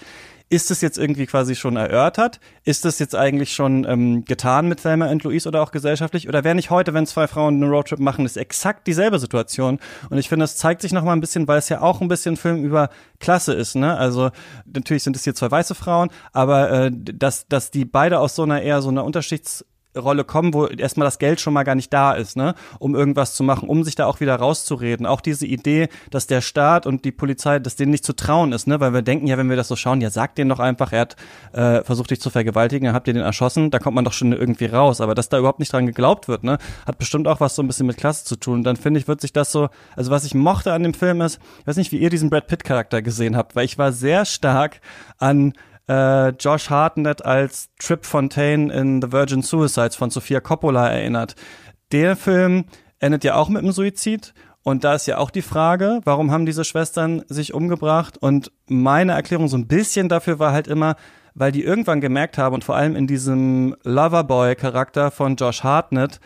ist es jetzt irgendwie quasi schon erörtert? Ist es jetzt eigentlich schon ähm, getan mit Thelma und Louise oder auch gesellschaftlich? Oder wäre nicht heute, wenn zwei Frauen einen Roadtrip machen, ist exakt dieselbe Situation? Und ich finde, das zeigt sich noch mal ein bisschen, weil es ja auch ein bisschen Film über Klasse ist, ne? Also natürlich sind es hier zwei weiße Frauen, aber äh, dass, dass die beide aus so einer eher so einer Unterschichts Rolle kommen, wo erstmal das Geld schon mal gar nicht da ist, ne, um irgendwas zu machen, um sich da auch wieder rauszureden. Auch diese Idee, dass der Staat und die Polizei, dass denen nicht zu trauen ist, ne, weil wir denken ja, wenn wir das so schauen, ja, sagt denen doch einfach, er hat äh, versucht dich zu vergewaltigen, dann habt ihr den erschossen, da kommt man doch schon irgendwie raus. Aber dass da überhaupt nicht dran geglaubt wird, ne, hat bestimmt auch was so ein bisschen mit Klasse zu tun. Und dann finde ich, wird sich das so, also was ich mochte an dem Film ist, ich weiß nicht, wie ihr diesen Brad Pitt Charakter gesehen habt, weil ich war sehr stark an äh, Josh Hartnett als Trip Fontaine in The Virgin Suicides von Sofia Coppola erinnert. Der Film endet ja auch mit einem Suizid und da ist ja auch die Frage, warum haben diese Schwestern sich umgebracht? Und meine Erklärung so ein bisschen dafür war halt immer, weil die irgendwann gemerkt haben und vor allem in diesem Loverboy-Charakter von Josh Hartnett,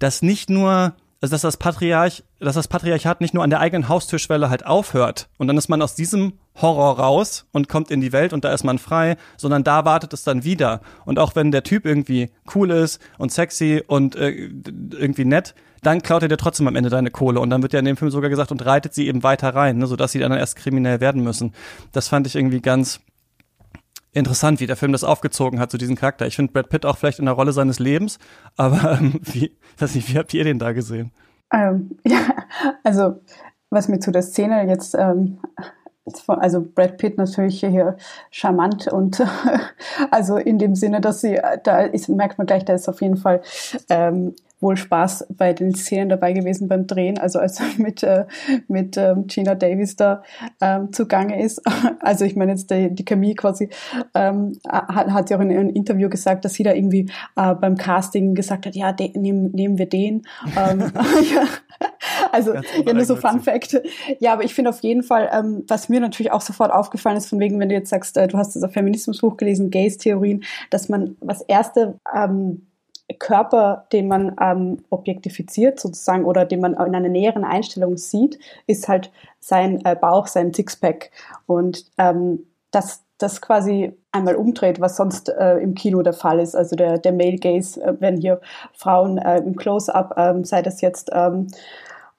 dass nicht nur also dass das Patriarch, dass das Patriarchat nicht nur an der eigenen Haustürschwelle halt aufhört und dann ist man aus diesem Horror raus und kommt in die Welt und da ist man frei, sondern da wartet es dann wieder. Und auch wenn der Typ irgendwie cool ist und sexy und äh, irgendwie nett, dann klaut er dir trotzdem am Ende deine Kohle. Und dann wird ja in dem Film sogar gesagt und reitet sie eben weiter rein, ne, sodass sie dann erst kriminell werden müssen. Das fand ich irgendwie ganz interessant, wie der Film das aufgezogen hat, zu so diesem Charakter. Ich finde Brad Pitt auch vielleicht in der Rolle seines Lebens, aber ähm, wie, weiß nicht, wie habt ihr den da gesehen? Ähm, ja, also was mir zu der Szene jetzt ähm, also Brad Pitt natürlich hier charmant und also in dem Sinne, dass sie, da ist, merkt man gleich, da ist auf jeden Fall ähm, wohl Spaß bei den Szenen dabei gewesen beim Drehen, also als er mit, äh, mit ähm, Gina Davis da ähm, zugange ist. Also ich meine jetzt die, die Camille quasi ähm, hat, hat ja auch in einem Interview gesagt, dass sie da irgendwie äh, beim Casting gesagt hat, ja, de, nehmen, nehmen wir den. ähm, ja. Also ja, nur so Fun Fact. Ja, aber ich finde auf jeden Fall, ähm, was mir natürlich auch sofort aufgefallen ist, von wegen, wenn du jetzt sagst, äh, du hast das Feminismusbuch gelesen, Gays-Theorien, dass man was erste ähm, Körper, den man ähm, objektifiziert sozusagen oder den man in einer näheren Einstellung sieht, ist halt sein äh, Bauch, sein Sixpack. Und ähm, dass das quasi einmal umdreht, was sonst äh, im Kino der Fall ist. Also der, der Male Gaze, äh, wenn hier Frauen äh, im Close-up, ähm, sei das jetzt ähm,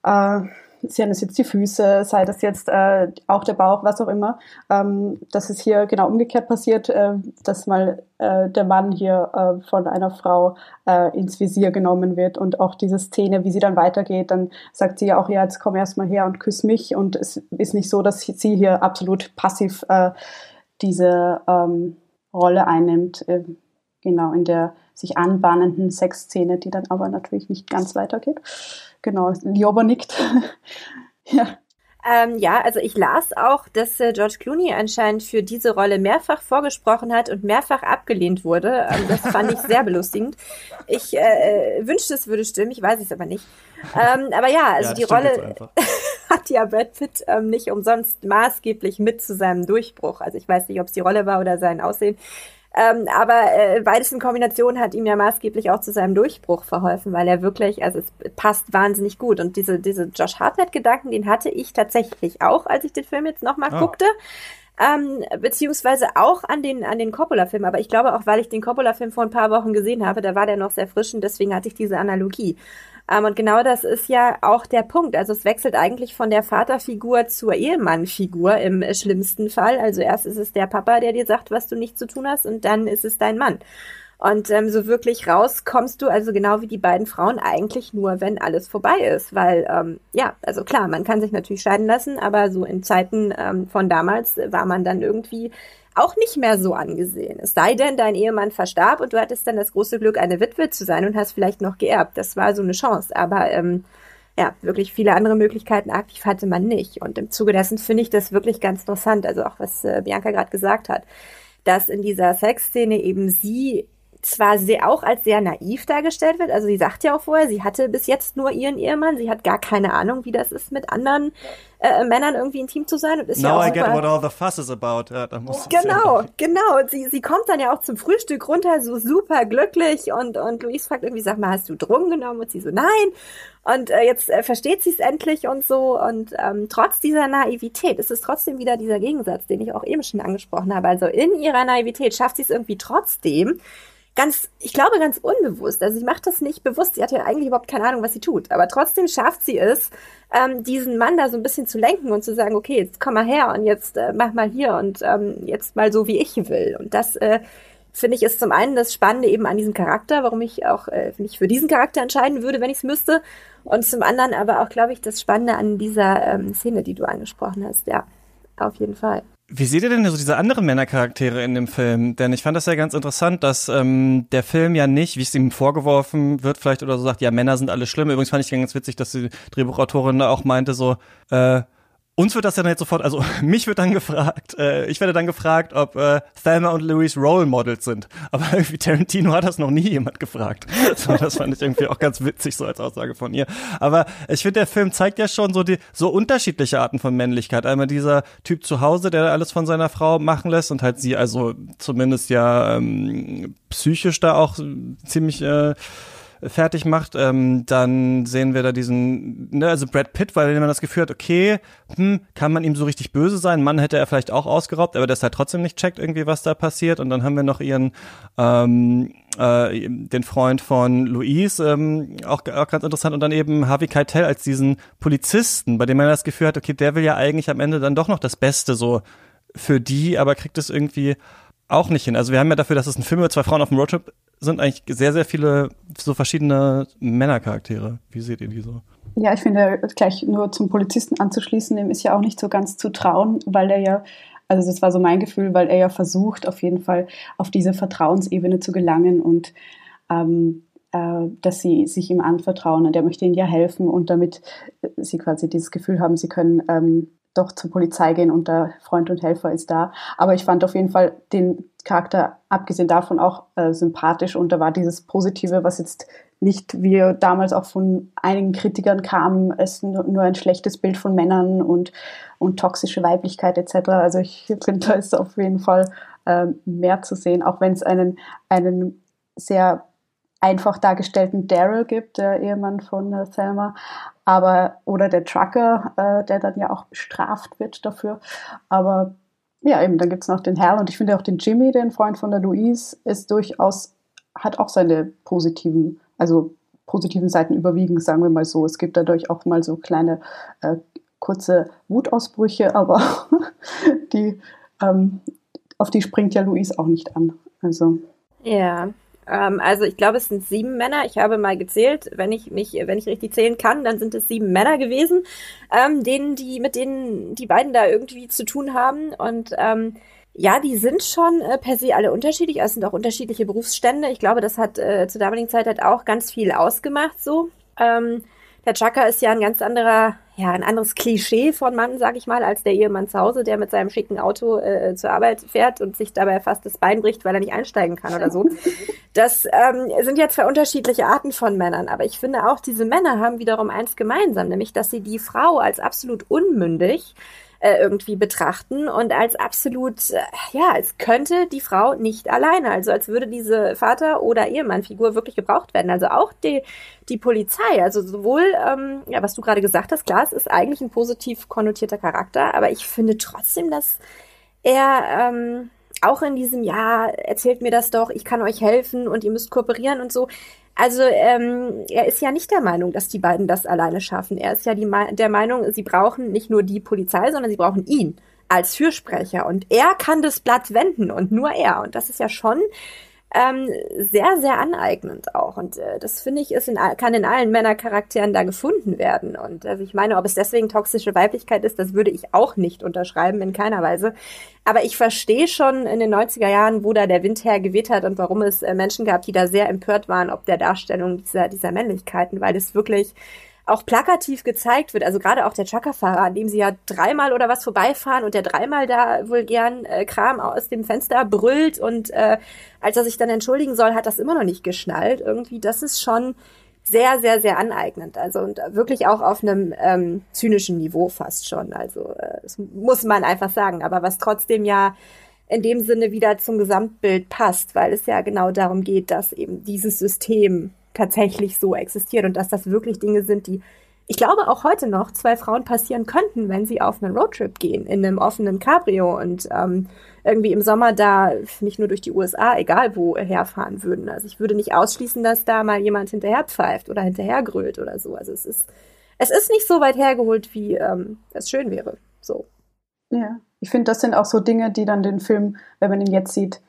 äh, seien das jetzt die Füße, sei das jetzt äh, auch der Bauch, was auch immer, ähm, dass es hier genau umgekehrt passiert, äh, dass mal äh, der Mann hier äh, von einer Frau äh, ins Visier genommen wird und auch diese Szene, wie sie dann weitergeht, dann sagt sie ja auch, ja, jetzt komm erst mal her und küss mich. Und es ist nicht so, dass sie hier absolut passiv äh, diese ähm, Rolle einnimmt, äh, genau in der sich anbahnenden Sexszene, die dann aber natürlich nicht ganz weitergeht. Genau, Lioba nickt. ja. Ähm, ja, also ich las auch, dass äh, George Clooney anscheinend für diese Rolle mehrfach vorgesprochen hat und mehrfach abgelehnt wurde. Ähm, das fand ich sehr belustigend. Ich äh, wünschte, es würde stimmen, ich weiß es aber nicht. Ähm, aber ja, also ja, die Rolle hat ja Brad Pitt ähm, nicht umsonst maßgeblich mit zu seinem Durchbruch. Also ich weiß nicht, ob es die Rolle war oder sein Aussehen. Ähm, aber äh, beides in Kombination hat ihm ja maßgeblich auch zu seinem Durchbruch verholfen, weil er wirklich, also es passt wahnsinnig gut. Und diese, diese Josh Hartnett-Gedanken, den hatte ich tatsächlich auch, als ich den Film jetzt nochmal oh. guckte. Ähm, beziehungsweise auch an den, an den Coppola-Film. Aber ich glaube auch, weil ich den Coppola-Film vor ein paar Wochen gesehen habe, da war der noch sehr frisch und deswegen hatte ich diese Analogie. Ähm, und genau das ist ja auch der Punkt. Also es wechselt eigentlich von der Vaterfigur zur Ehemannfigur im schlimmsten Fall. Also erst ist es der Papa, der dir sagt, was du nicht zu tun hast, und dann ist es dein Mann. Und ähm, so wirklich raus kommst du, also genau wie die beiden Frauen, eigentlich nur, wenn alles vorbei ist. Weil, ähm, ja, also klar, man kann sich natürlich scheiden lassen, aber so in Zeiten ähm, von damals war man dann irgendwie auch nicht mehr so angesehen. Es sei denn, dein Ehemann verstarb und du hattest dann das große Glück, eine Witwe zu sein und hast vielleicht noch geerbt. Das war so eine Chance. Aber ähm, ja, wirklich viele andere Möglichkeiten aktiv hatte man nicht. Und im Zuge dessen finde ich das wirklich ganz interessant. Also auch was äh, Bianca gerade gesagt hat, dass in dieser Sexszene eben sie zwar sehr, auch als sehr naiv dargestellt wird. Also sie sagt ja auch vorher, sie hatte bis jetzt nur ihren Ehemann. Sie hat gar keine Ahnung, wie das ist, mit anderen äh, Männern irgendwie intim zu sein. Und ist Now ja I get what all the fuss is about. Ja, da muss genau, genau. Und sie, sie kommt dann ja auch zum Frühstück runter, so super glücklich. Und, und Luis fragt irgendwie, sag mal, hast du Drogen genommen? Und sie so, nein. Und äh, jetzt äh, versteht sie es endlich und so. Und ähm, trotz dieser Naivität ist es trotzdem wieder dieser Gegensatz, den ich auch eben schon angesprochen habe. Also in ihrer Naivität schafft sie es irgendwie trotzdem, ganz, ich glaube ganz unbewusst. Also sie macht das nicht bewusst. Sie hat ja eigentlich überhaupt keine Ahnung, was sie tut. Aber trotzdem schafft sie es, ähm, diesen Mann da so ein bisschen zu lenken und zu sagen, okay, jetzt komm mal her und jetzt äh, mach mal hier und ähm, jetzt mal so, wie ich will. Und das äh, finde ich ist zum einen das Spannende eben an diesem Charakter, warum ich auch äh, mich für diesen Charakter entscheiden würde, wenn ich es müsste. Und zum anderen aber auch, glaube ich, das Spannende an dieser ähm, Szene, die du angesprochen hast. Ja, auf jeden Fall. Wie seht ihr denn so diese anderen Männercharaktere in dem Film? Denn ich fand das ja ganz interessant, dass ähm, der Film ja nicht, wie es ihm vorgeworfen wird, vielleicht oder so sagt, ja, Männer sind alle schlimm. Übrigens fand ich ganz witzig, dass die Drehbuchautorin auch meinte, so, äh, uns wird das dann jetzt sofort, also mich wird dann gefragt, äh, ich werde dann gefragt, ob äh, Thelma und Louise Role Models sind. Aber irgendwie Tarantino hat das noch nie jemand gefragt. So, das fand ich irgendwie auch ganz witzig, so als Aussage von ihr. Aber ich finde, der Film zeigt ja schon so die so unterschiedliche Arten von Männlichkeit. Einmal dieser Typ zu Hause, der alles von seiner Frau machen lässt und halt sie also zumindest ja ähm, psychisch da auch ziemlich äh, fertig macht, ähm, dann sehen wir da diesen, ne, also Brad Pitt, weil man das Gefühl hat, okay, hm, kann man ihm so richtig böse sein? Mann hätte er vielleicht auch ausgeraubt, aber ist halt trotzdem nicht checkt irgendwie, was da passiert. Und dann haben wir noch ihren, ähm, äh, den Freund von Louise, ähm, auch, auch ganz interessant. Und dann eben Harvey Keitel als diesen Polizisten, bei dem man das Gefühl hat, okay, der will ja eigentlich am Ende dann doch noch das Beste so für die, aber kriegt es irgendwie auch nicht hin. Also wir haben ja dafür, dass es ein Film über zwei Frauen auf dem Roadtrip sind eigentlich sehr, sehr viele so verschiedene Männercharaktere. Wie seht ihr die so? Ja, ich finde, gleich nur zum Polizisten anzuschließen, dem ist ja auch nicht so ganz zu trauen, weil er ja, also das war so mein Gefühl, weil er ja versucht, auf jeden Fall auf diese Vertrauensebene zu gelangen und ähm, äh, dass sie sich ihm anvertrauen und er möchte ihnen ja helfen und damit sie quasi dieses Gefühl haben, sie können ähm, doch zur Polizei gehen und der Freund und Helfer ist da. Aber ich fand auf jeden Fall den Charakter, abgesehen davon, auch äh, sympathisch und da war dieses Positive, was jetzt nicht, wie damals auch von einigen Kritikern kam, es nur, ein schlechtes Bild von Männern und, und toxische Weiblichkeit etc. Also ich finde, da ist auf jeden Fall äh, mehr zu sehen, auch wenn es einen, einen sehr einfach dargestellten Daryl gibt, der Ehemann von äh, Selma, aber oder der Trucker, äh, der dann ja auch bestraft wird dafür. Aber ja, eben, dann gibt es noch den Hal und ich finde auch den Jimmy, den Freund von der Louise, ist durchaus, hat auch seine positiven, also positiven Seiten überwiegen, sagen wir mal so. Es gibt dadurch auch mal so kleine äh, kurze Wutausbrüche, aber die, ähm, auf die springt ja Louise auch nicht an. Also. Ja, ähm, also ich glaube, es sind sieben Männer. Ich habe mal gezählt, wenn ich mich, wenn ich richtig zählen kann, dann sind es sieben Männer gewesen, ähm, denen die, mit denen die beiden da irgendwie zu tun haben. Und ähm, ja, die sind schon äh, per se alle unterschiedlich. Es sind auch unterschiedliche Berufsstände. Ich glaube, das hat äh, zur damaligen Zeit halt auch ganz viel ausgemacht. So, ähm, der Chaka ist ja ein ganz anderer ja, ein anderes Klischee von Mann, sag ich mal, als der Ehemann zu Hause, der mit seinem schicken Auto äh, zur Arbeit fährt und sich dabei fast das Bein bricht, weil er nicht einsteigen kann oder so. Das ähm, sind ja zwei unterschiedliche Arten von Männern, aber ich finde auch, diese Männer haben wiederum eins gemeinsam, nämlich, dass sie die Frau als absolut unmündig äh, irgendwie betrachten. Und als absolut, äh, ja, als könnte die Frau nicht alleine, also als würde diese Vater- oder Ehemannfigur wirklich gebraucht werden. Also auch die, die Polizei, also sowohl, ähm, ja, was du gerade gesagt hast, klar, es ist eigentlich ein positiv konnotierter Charakter, aber ich finde trotzdem, dass er ähm, auch in diesem Jahr erzählt mir das doch, ich kann euch helfen und ihr müsst kooperieren und so. Also ähm, er ist ja nicht der Meinung, dass die beiden das alleine schaffen. Er ist ja die, der Meinung, sie brauchen nicht nur die Polizei, sondern sie brauchen ihn als Fürsprecher. Und er kann das Blatt wenden und nur er. Und das ist ja schon ähm, sehr, sehr aneignend auch. Und äh, das finde ich, ist in, kann in allen Männercharakteren da gefunden werden. Und also ich meine, ob es deswegen toxische Weiblichkeit ist, das würde ich auch nicht unterschreiben, in keiner Weise. Aber ich verstehe schon in den 90er Jahren, wo da der Wind hergeweht hat und warum es äh, Menschen gab, die da sehr empört waren, ob der Darstellung dieser, dieser Männlichkeiten, weil es wirklich auch plakativ gezeigt wird, also gerade auch der Truckerfahrer, an dem sie ja dreimal oder was vorbeifahren und der dreimal da wohl gern äh, Kram aus dem Fenster brüllt und äh, als er sich dann entschuldigen soll, hat das immer noch nicht geschnallt. Irgendwie, das ist schon sehr, sehr, sehr aneignend. Also und wirklich auch auf einem ähm, zynischen Niveau fast schon. Also äh, das muss man einfach sagen. Aber was trotzdem ja in dem Sinne wieder zum Gesamtbild passt, weil es ja genau darum geht, dass eben dieses System tatsächlich so existiert und dass das wirklich Dinge sind, die ich glaube auch heute noch zwei Frauen passieren könnten, wenn sie auf einen Roadtrip gehen in einem offenen Cabrio und ähm, irgendwie im Sommer da nicht nur durch die USA, egal wo, herfahren würden. Also ich würde nicht ausschließen, dass da mal jemand hinterher pfeift oder hinterher grölt oder so. Also es ist, es ist nicht so weit hergeholt, wie ähm, es schön wäre. So. Ja, ich finde, das sind auch so Dinge, die dann den Film, wenn man ihn jetzt sieht,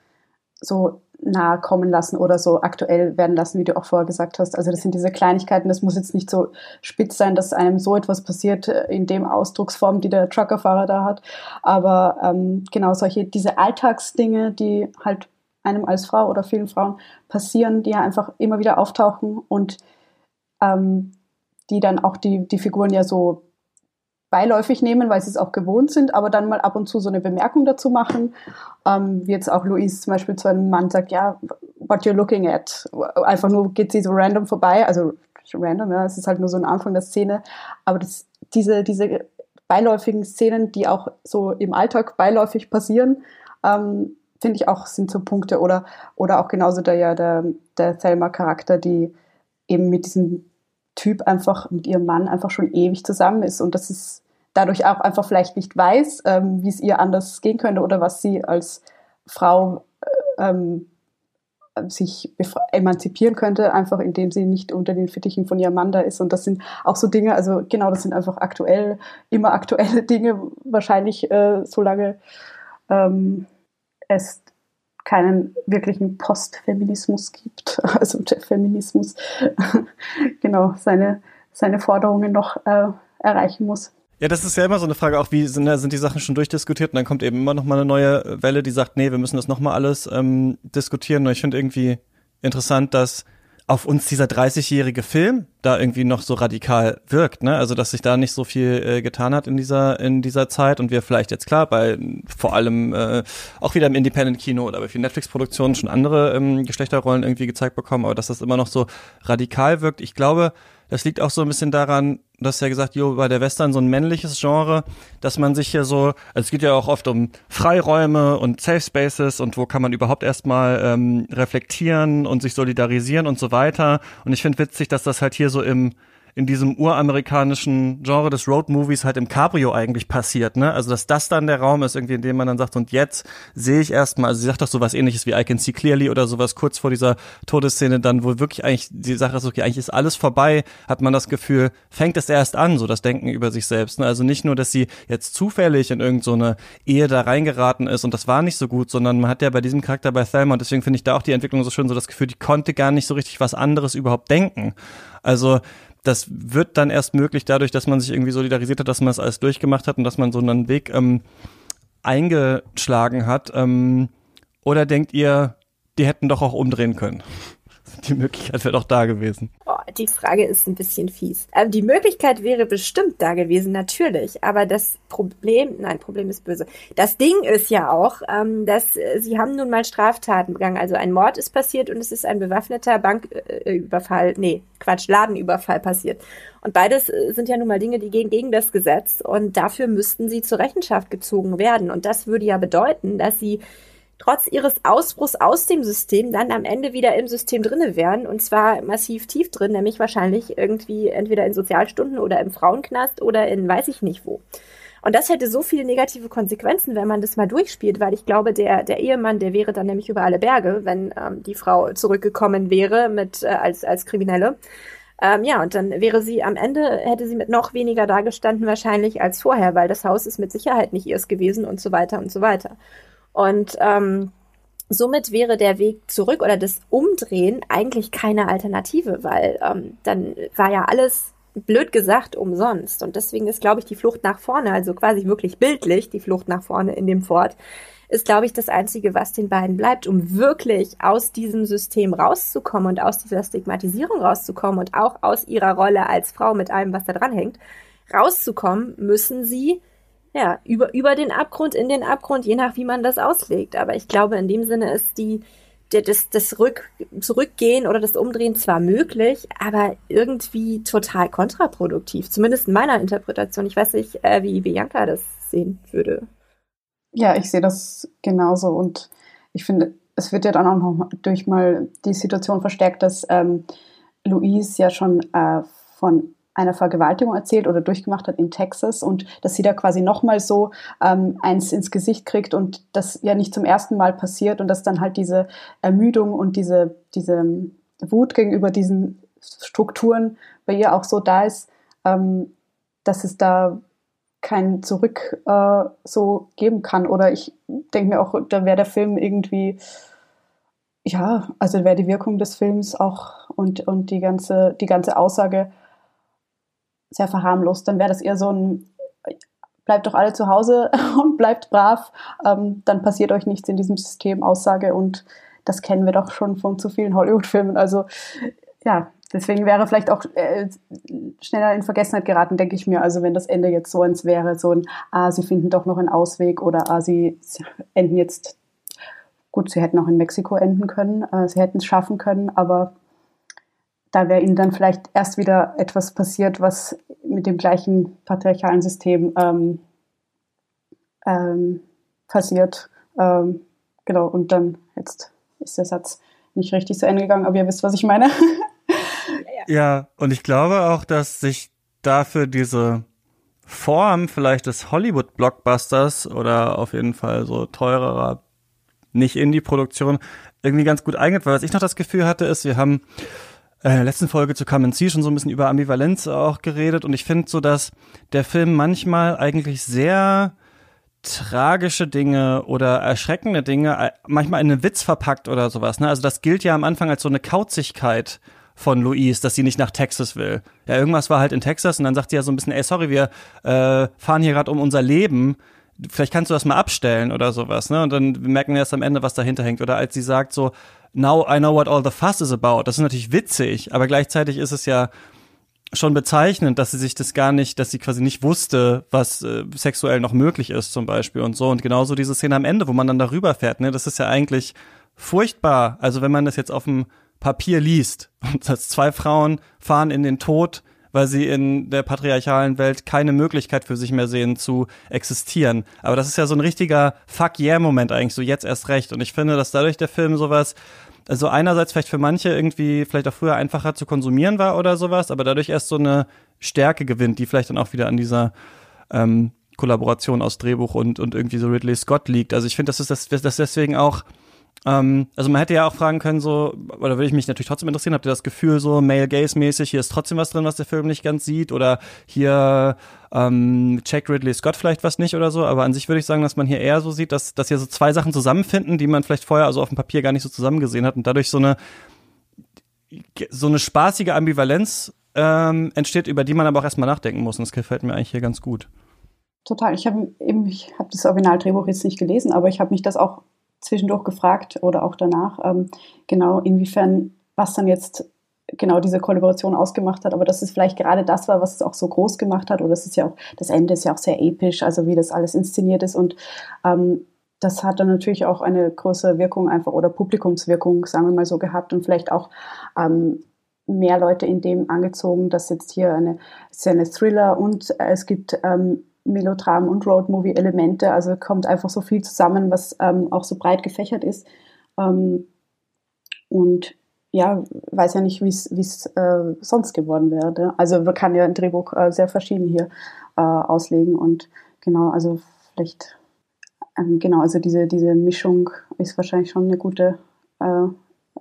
so nahe kommen lassen oder so aktuell werden lassen, wie du auch vorher gesagt hast. Also das sind diese Kleinigkeiten, das muss jetzt nicht so spitz sein, dass einem so etwas passiert äh, in dem Ausdrucksform, die der Truckerfahrer da hat. Aber ähm, genau solche, diese Alltagsdinge, die halt einem als Frau oder vielen Frauen passieren, die ja einfach immer wieder auftauchen und ähm, die dann auch die, die Figuren ja so beiläufig nehmen, weil sie es auch gewohnt sind, aber dann mal ab und zu so eine Bemerkung dazu machen. Ähm, wie jetzt auch Louise zum Beispiel zu einem Mann sagt, ja, what you're looking at. Einfach nur geht sie so random vorbei, also random, ja, es ist halt nur so ein Anfang der Szene, aber das, diese, diese beiläufigen Szenen, die auch so im Alltag beiläufig passieren, ähm, finde ich auch, sind so Punkte oder, oder auch genauso der, ja, der, der Thelma-Charakter, die eben mit diesem Typ einfach mit ihrem Mann einfach schon ewig zusammen ist und das ist dadurch auch einfach vielleicht nicht weiß, ähm, wie es ihr anders gehen könnte oder was sie als Frau äh, ähm, sich emanzipieren könnte, einfach indem sie nicht unter den Fittichen von ihrem Mann da ist. Und das sind auch so Dinge, also genau, das sind einfach aktuell, immer aktuelle Dinge, wahrscheinlich äh, solange ähm, es keinen wirklichen Postfeminismus gibt, also der Feminismus genau seine, seine Forderungen noch äh, erreichen muss. Ja, das ist ja immer so eine Frage, auch wie sind, sind die Sachen schon durchdiskutiert und dann kommt eben immer noch mal eine neue Welle, die sagt, nee, wir müssen das noch mal alles ähm, diskutieren. Und ich finde irgendwie interessant, dass auf uns dieser 30-jährige Film da irgendwie noch so radikal wirkt, ne? Also dass sich da nicht so viel äh, getan hat in dieser in dieser Zeit und wir vielleicht jetzt klar bei vor allem äh, auch wieder im Independent Kino oder bei vielen Netflix Produktionen schon andere ähm, Geschlechterrollen irgendwie gezeigt bekommen, aber dass das immer noch so radikal wirkt. Ich glaube, das liegt auch so ein bisschen daran, du hast ja gesagt, jo, bei der Western so ein männliches Genre, dass man sich hier so, also es geht ja auch oft um Freiräume und Safe Spaces und wo kann man überhaupt erstmal ähm, reflektieren und sich solidarisieren und so weiter. Und ich finde witzig, dass das halt hier so im in diesem uramerikanischen Genre des Road Movies halt im Cabrio eigentlich passiert, ne? Also dass das dann der Raum ist, irgendwie, in dem man dann sagt, und jetzt sehe ich erstmal, also sie sagt doch sowas ähnliches wie I can see clearly oder sowas kurz vor dieser Todesszene dann, wo wirklich eigentlich die Sache ist, okay, eigentlich ist alles vorbei, hat man das Gefühl, fängt es erst an, so das Denken über sich selbst. Ne? Also nicht nur, dass sie jetzt zufällig in irgendeine so Ehe da reingeraten ist und das war nicht so gut, sondern man hat ja bei diesem Charakter bei Thelma, und deswegen finde ich da auch die Entwicklung so schön, so das Gefühl, die konnte gar nicht so richtig was anderes überhaupt denken. Also das wird dann erst möglich dadurch, dass man sich irgendwie solidarisiert hat, dass man es alles durchgemacht hat und dass man so einen Weg ähm, eingeschlagen hat. Ähm, oder denkt ihr, die hätten doch auch umdrehen können? Die Möglichkeit wäre doch da gewesen. Oh, die Frage ist ein bisschen fies. Ähm, die Möglichkeit wäre bestimmt da gewesen, natürlich. Aber das Problem, nein, Problem ist böse. Das Ding ist ja auch, ähm, dass äh, sie haben nun mal Straftaten begangen. Also ein Mord ist passiert und es ist ein bewaffneter Banküberfall, äh, nee, Quatsch, Ladenüberfall passiert. Und beides äh, sind ja nun mal Dinge, die gehen gegen das Gesetz und dafür müssten sie zur Rechenschaft gezogen werden. Und das würde ja bedeuten, dass sie trotz ihres Ausbruchs aus dem System dann am Ende wieder im System drinne wären und zwar massiv tief drin, nämlich wahrscheinlich irgendwie entweder in Sozialstunden oder im Frauenknast oder in weiß ich nicht wo. Und das hätte so viele negative Konsequenzen, wenn man das mal durchspielt, weil ich glaube, der, der Ehemann, der wäre dann nämlich über alle Berge, wenn ähm, die Frau zurückgekommen wäre mit äh, als, als Kriminelle. Ähm, ja, und dann wäre sie am Ende, hätte sie mit noch weniger dagestanden wahrscheinlich als vorher, weil das Haus ist mit Sicherheit nicht ihrs gewesen und so weiter und so weiter. Und ähm, somit wäre der Weg zurück oder das Umdrehen eigentlich keine Alternative, weil ähm, dann war ja alles blöd gesagt umsonst. Und deswegen ist, glaube ich, die Flucht nach vorne, also quasi wirklich bildlich die Flucht nach vorne in dem Fort, ist, glaube ich, das Einzige, was den beiden bleibt, um wirklich aus diesem System rauszukommen und aus dieser Stigmatisierung rauszukommen und auch aus ihrer Rolle als Frau mit allem, was da dran hängt, rauszukommen, müssen sie ja, über, über den Abgrund, in den Abgrund, je nach wie man das auslegt. Aber ich glaube, in dem Sinne ist die, der, das, das Rück, Zurückgehen oder das Umdrehen zwar möglich, aber irgendwie total kontraproduktiv. Zumindest in meiner Interpretation. Ich weiß nicht, äh, wie Bianca das sehen würde. Ja, ich sehe das genauso und ich finde, es wird ja dann auch noch durch mal die Situation verstärkt, dass ähm, Louise ja schon äh, von einer Vergewaltigung erzählt oder durchgemacht hat in Texas und dass sie da quasi nochmal so ähm, eins ins Gesicht kriegt und das ja nicht zum ersten Mal passiert und dass dann halt diese Ermüdung und diese, diese Wut gegenüber diesen Strukturen bei ihr auch so da ist, ähm, dass es da kein Zurück äh, so geben kann. Oder ich denke mir auch, da wäre der Film irgendwie, ja, also wäre die Wirkung des Films auch und, und die ganze, die ganze Aussage sehr verharmlost. Dann wäre das eher so ein, bleibt doch alle zu Hause und bleibt brav, ähm, dann passiert euch nichts in diesem System Aussage und das kennen wir doch schon von zu vielen Hollywood-Filmen. Also ja, deswegen wäre vielleicht auch äh, schneller in Vergessenheit geraten, denke ich mir. Also wenn das Ende jetzt so eins wäre, so ein, ah, sie finden doch noch einen Ausweg oder ah, sie, enden jetzt, gut, sie hätten auch in Mexiko enden können, äh, sie hätten es schaffen können, aber da wäre ihnen dann vielleicht erst wieder etwas passiert, was mit dem gleichen patriarchalen System ähm, ähm, passiert. Ähm, genau, und dann jetzt ist der Satz nicht richtig zu Ende gegangen, aber ihr wisst, was ich meine. ja, und ich glaube auch, dass sich dafür diese Form vielleicht des Hollywood-Blockbusters oder auf jeden Fall so teurerer Nicht-Indie-Produktion irgendwie ganz gut eignet, weil was ich noch das Gefühl hatte, ist, wir haben in der letzten Folge zu Come and See schon so ein bisschen über Ambivalenz auch geredet und ich finde so, dass der Film manchmal eigentlich sehr tragische Dinge oder erschreckende Dinge äh, manchmal in einen Witz verpackt oder sowas. Ne? Also das gilt ja am Anfang als so eine Kauzigkeit von Louise, dass sie nicht nach Texas will. Ja, irgendwas war halt in Texas und dann sagt sie ja so ein bisschen, ey, sorry, wir äh, fahren hier gerade um unser Leben. Vielleicht kannst du das mal abstellen oder sowas, ne? Und dann merken wir erst am Ende, was dahinter hängt. Oder als sie sagt so, now I know what all the fuss is about. Das ist natürlich witzig, aber gleichzeitig ist es ja schon bezeichnend, dass sie sich das gar nicht, dass sie quasi nicht wusste, was äh, sexuell noch möglich ist zum Beispiel und so. Und genauso diese Szene am Ende, wo man dann darüber fährt, ne, das ist ja eigentlich furchtbar. Also wenn man das jetzt auf dem Papier liest und dass zwei Frauen fahren in den Tod, weil sie in der patriarchalen Welt keine Möglichkeit für sich mehr sehen zu existieren. Aber das ist ja so ein richtiger Fuck yeah Moment eigentlich, so jetzt erst recht. Und ich finde, dass dadurch der Film sowas also einerseits vielleicht für manche irgendwie vielleicht auch früher einfacher zu konsumieren war oder sowas, aber dadurch erst so eine Stärke gewinnt, die vielleicht dann auch wieder an dieser ähm, Kollaboration aus Drehbuch und, und irgendwie so Ridley Scott liegt. Also ich finde, das ist das, das deswegen auch ähm, also man hätte ja auch fragen können, so, oder würde ich mich natürlich trotzdem interessieren, habt ihr das Gefühl, so Male Gaze-mäßig, hier ist trotzdem was drin, was der Film nicht ganz sieht, oder hier ähm, checkt Ridley Scott vielleicht was nicht oder so, aber an sich würde ich sagen, dass man hier eher so sieht, dass, dass hier so zwei Sachen zusammenfinden, die man vielleicht vorher also auf dem Papier gar nicht so zusammen gesehen hat und dadurch so eine so eine spaßige Ambivalenz ähm, entsteht, über die man aber auch erstmal nachdenken muss. Und das gefällt mir eigentlich hier ganz gut. Total. Ich habe eben, ich habe das Originaldrehbuch jetzt nicht gelesen, aber ich habe mich das auch zwischendurch gefragt oder auch danach, ähm, genau inwiefern, was dann jetzt genau diese Kollaboration ausgemacht hat, aber dass es vielleicht gerade das war, was es auch so groß gemacht hat, oder es ist ja auch, das Ende ist ja auch sehr episch, also wie das alles inszeniert ist. Und ähm, das hat dann natürlich auch eine größere Wirkung einfach oder Publikumswirkung, sagen wir mal so, gehabt. Und vielleicht auch ähm, mehr Leute in dem angezogen, dass jetzt hier eine, es ist ja eine Thriller und es gibt ähm, Melodram und Roadmovie-Elemente. Also kommt einfach so viel zusammen, was ähm, auch so breit gefächert ist. Ähm, und ja, weiß ja nicht, wie es äh, sonst geworden wäre. Also man kann ja ein Drehbuch äh, sehr verschieden hier äh, auslegen. Und genau, also vielleicht, ähm, genau, also diese, diese Mischung ist wahrscheinlich schon eine gute äh,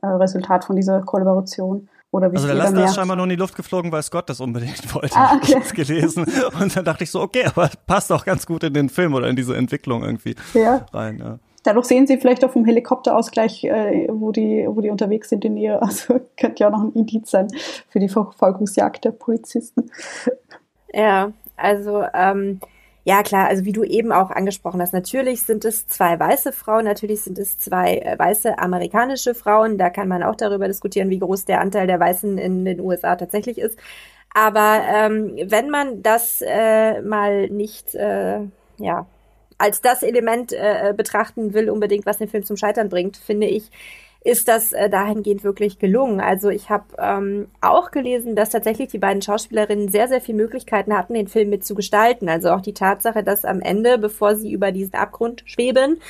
äh, Resultat von dieser Kollaboration. Oder wie also der Laster ist scheinbar nur in die Luft geflogen, weil Scott das unbedingt wollte. Ah, okay. Ich gelesen. Und dann dachte ich so, okay, aber passt auch ganz gut in den Film oder in diese Entwicklung irgendwie ja. rein. Ja. Dadurch sehen sie vielleicht auf dem Helikopterausgleich, äh, wo, die, wo die unterwegs sind in ihr. Also könnte ja auch noch ein Indiz sein für die Verfolgungsjagd der Polizisten. Ja, also ähm, ja klar, also wie du eben auch angesprochen hast, natürlich sind es zwei weiße Frauen, natürlich sind es zwei äh, weiße amerikanische Frauen. Da kann man auch darüber diskutieren, wie groß der Anteil der Weißen in den USA tatsächlich ist. Aber ähm, wenn man das äh, mal nicht, äh, ja, als das Element äh, betrachten will, unbedingt, was den Film zum Scheitern bringt, finde ich, ist das äh, dahingehend wirklich gelungen. Also ich habe ähm, auch gelesen, dass tatsächlich die beiden Schauspielerinnen sehr, sehr viele Möglichkeiten hatten, den Film mit zu gestalten. Also auch die Tatsache, dass am Ende, bevor sie über diesen Abgrund schweben,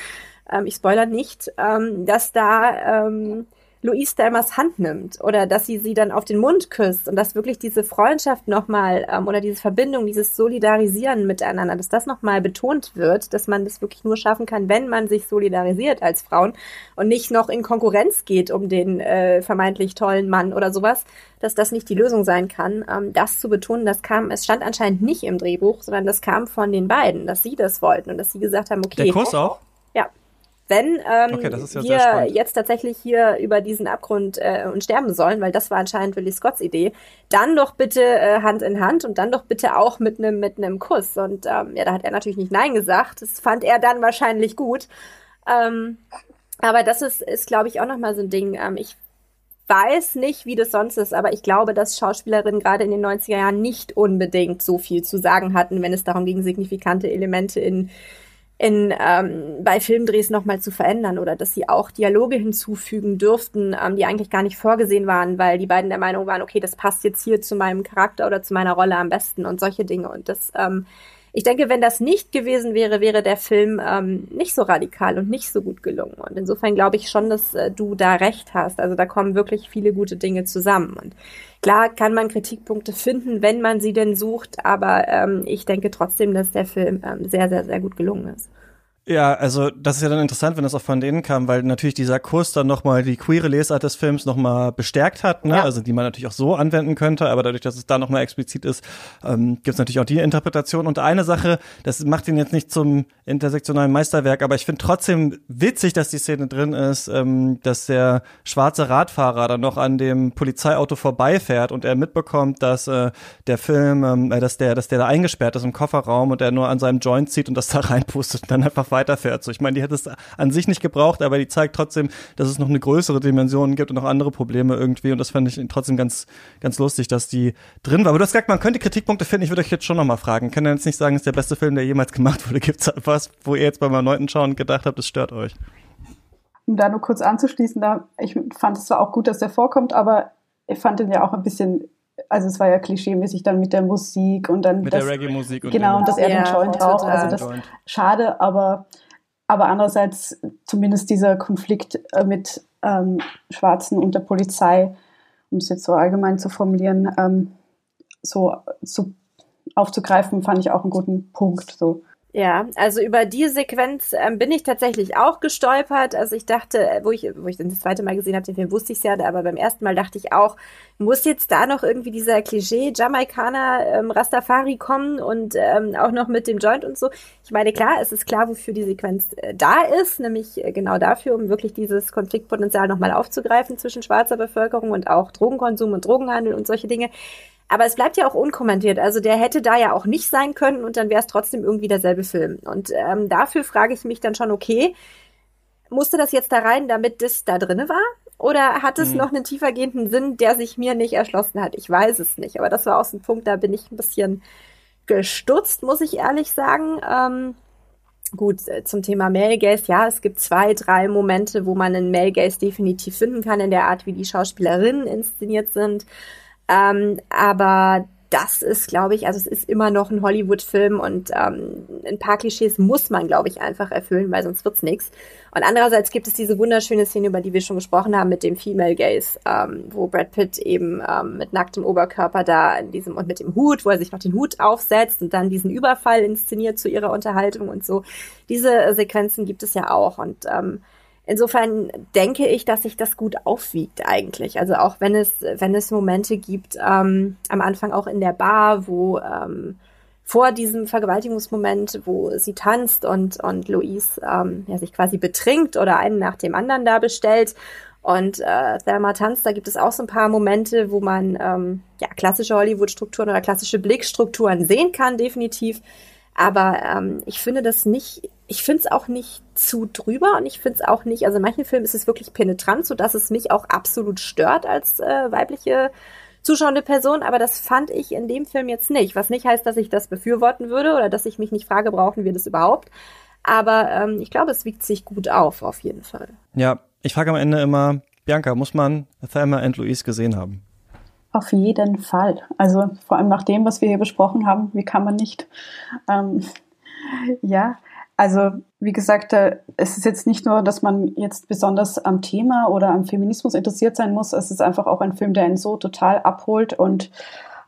ähm, ich spoiler nicht, ähm, dass da ähm, Louise Delmers Hand nimmt oder dass sie sie dann auf den Mund küsst und dass wirklich diese Freundschaft nochmal ähm, oder diese Verbindung, dieses Solidarisieren miteinander, dass das nochmal betont wird, dass man das wirklich nur schaffen kann, wenn man sich solidarisiert als Frauen und nicht noch in Konkurrenz geht um den äh, vermeintlich tollen Mann oder sowas, dass das nicht die Lösung sein kann. Ähm, das zu betonen, das kam, es stand anscheinend nicht im Drehbuch, sondern das kam von den beiden, dass sie das wollten und dass sie gesagt haben, okay. Der Kurs auch? Ja, wenn ähm, okay, ja wir jetzt tatsächlich hier über diesen Abgrund äh, und sterben sollen, weil das war anscheinend Willie Scotts Idee, dann doch bitte äh, Hand in Hand und dann doch bitte auch mit einem mit einem Kuss. Und ähm, ja, da hat er natürlich nicht Nein gesagt. Das fand er dann wahrscheinlich gut. Ähm, aber das ist, ist glaube ich, auch nochmal so ein Ding. Ähm, ich weiß nicht, wie das sonst ist, aber ich glaube, dass Schauspielerinnen gerade in den 90er Jahren nicht unbedingt so viel zu sagen hatten, wenn es darum ging, signifikante Elemente in in, ähm, bei Filmdrehs nochmal zu verändern oder dass sie auch Dialoge hinzufügen dürften, ähm, die eigentlich gar nicht vorgesehen waren, weil die beiden der Meinung waren, okay, das passt jetzt hier zu meinem Charakter oder zu meiner Rolle am besten und solche Dinge. Und das, ähm, ich denke, wenn das nicht gewesen wäre, wäre der Film ähm, nicht so radikal und nicht so gut gelungen. Und insofern glaube ich schon, dass äh, du da recht hast. Also da kommen wirklich viele gute Dinge zusammen. Und klar kann man Kritikpunkte finden, wenn man sie denn sucht, aber ähm, ich denke trotzdem, dass der Film ähm, sehr, sehr, sehr gut gelungen ist. Ja, also das ist ja dann interessant, wenn das auch von denen kam, weil natürlich dieser Kurs dann nochmal die queere Lesart des Films nochmal bestärkt hat, ne? Ja. also die man natürlich auch so anwenden könnte, aber dadurch, dass es da nochmal explizit ist, ähm, gibt es natürlich auch die Interpretation. Und eine Sache, das macht ihn jetzt nicht zum intersektionalen Meisterwerk, aber ich finde trotzdem witzig, dass die Szene drin ist, ähm, dass der schwarze Radfahrer dann noch an dem Polizeiauto vorbeifährt und er mitbekommt, dass äh, der Film, ähm, äh, dass der, dass der da eingesperrt ist im Kofferraum und er nur an seinem Joint zieht und das da reinpustet und dann einfach weiterfährt. So, ich meine, die hätte es an sich nicht gebraucht, aber die zeigt trotzdem, dass es noch eine größere Dimension gibt und noch andere Probleme irgendwie. Und das fand ich trotzdem ganz, ganz lustig, dass die drin war. Aber du hast gesagt, man könnte Kritikpunkte finden. Ich würde euch jetzt schon noch mal fragen. Kann ihr jetzt nicht sagen, es ist der beste Film, der jemals gemacht wurde? Gibt es was, wo ihr jetzt beim erneuten Schauen gedacht habt, das stört euch? Um da nur kurz anzuschließen, da, ich fand es zwar auch gut, dass der vorkommt, aber ich fand den ja auch ein bisschen also es war ja klischeemäßig dann mit der Musik und dann mit das, der Reggae-Musik und genau und dass er ja, den Joint raucht. Also das Joint. schade, aber aber andererseits zumindest dieser Konflikt äh, mit ähm, Schwarzen und der Polizei, um es jetzt so allgemein zu formulieren, ähm, so, so aufzugreifen, fand ich auch einen guten Punkt. So. Ja, also über die Sequenz ähm, bin ich tatsächlich auch gestolpert. Also ich dachte, äh, wo ich, wo ich das zweite Mal gesehen habe, den Film wusste ich ja, aber beim ersten Mal dachte ich auch, muss jetzt da noch irgendwie dieser Klischee Jamaikaner ähm, Rastafari kommen und ähm, auch noch mit dem Joint und so. Ich meine, klar, es ist klar, wofür die Sequenz äh, da ist, nämlich äh, genau dafür, um wirklich dieses Konfliktpotenzial nochmal aufzugreifen zwischen schwarzer Bevölkerung und auch Drogenkonsum und Drogenhandel und solche Dinge. Aber es bleibt ja auch unkommentiert. Also der hätte da ja auch nicht sein können und dann wäre es trotzdem irgendwie derselbe Film. Und ähm, dafür frage ich mich dann schon, okay, musste das jetzt da rein, damit das da drinne war? Oder hat es mhm. noch einen tiefergehenden Sinn, der sich mir nicht erschlossen hat? Ich weiß es nicht. Aber das war auch so ein Punkt, da bin ich ein bisschen gestutzt, muss ich ehrlich sagen. Ähm, gut, äh, zum Thema Male Gaze, ja, es gibt zwei, drei Momente, wo man einen Male Gaze definitiv finden kann in der Art, wie die Schauspielerinnen inszeniert sind. Ähm, aber das ist, glaube ich, also es ist immer noch ein Hollywood-Film und ähm, ein paar Klischees muss man, glaube ich, einfach erfüllen, weil sonst wird's nichts. Und andererseits gibt es diese wunderschöne Szene, über die wir schon gesprochen haben, mit dem Female Gaze, ähm, wo Brad Pitt eben ähm, mit nacktem Oberkörper da in diesem und mit dem Hut, wo er sich noch den Hut aufsetzt und dann diesen Überfall inszeniert zu ihrer Unterhaltung und so. Diese Sequenzen gibt es ja auch und ähm, Insofern denke ich, dass sich das gut aufwiegt eigentlich. Also auch wenn es, wenn es Momente gibt, ähm, am Anfang auch in der Bar, wo, ähm, vor diesem Vergewaltigungsmoment, wo sie tanzt und, und Louise ähm, ja, sich quasi betrinkt oder einen nach dem anderen da bestellt. Und äh, Thelma tanzt, da gibt es auch so ein paar Momente, wo man ähm, ja, klassische Hollywood-Strukturen oder klassische Blickstrukturen sehen kann, definitiv. Aber ähm, ich finde das nicht, ich finde es auch nicht zu drüber und ich finde es auch nicht, also in manchen Filmen ist es wirklich penetrant, so dass es mich auch absolut stört als äh, weibliche zuschauende Person, aber das fand ich in dem Film jetzt nicht. Was nicht heißt, dass ich das befürworten würde oder dass ich mich nicht frage, brauchen wir das überhaupt. Aber ähm, ich glaube, es wiegt sich gut auf, auf jeden Fall. Ja, ich frage am Ende immer, Bianca, muss man Thelma and Louise gesehen haben? Auf jeden Fall. Also vor allem nach dem, was wir hier besprochen haben, wie kann man nicht? Ähm, ja, also wie gesagt, äh, es ist jetzt nicht nur, dass man jetzt besonders am Thema oder am Feminismus interessiert sein muss. Es ist einfach auch ein Film, der einen so total abholt und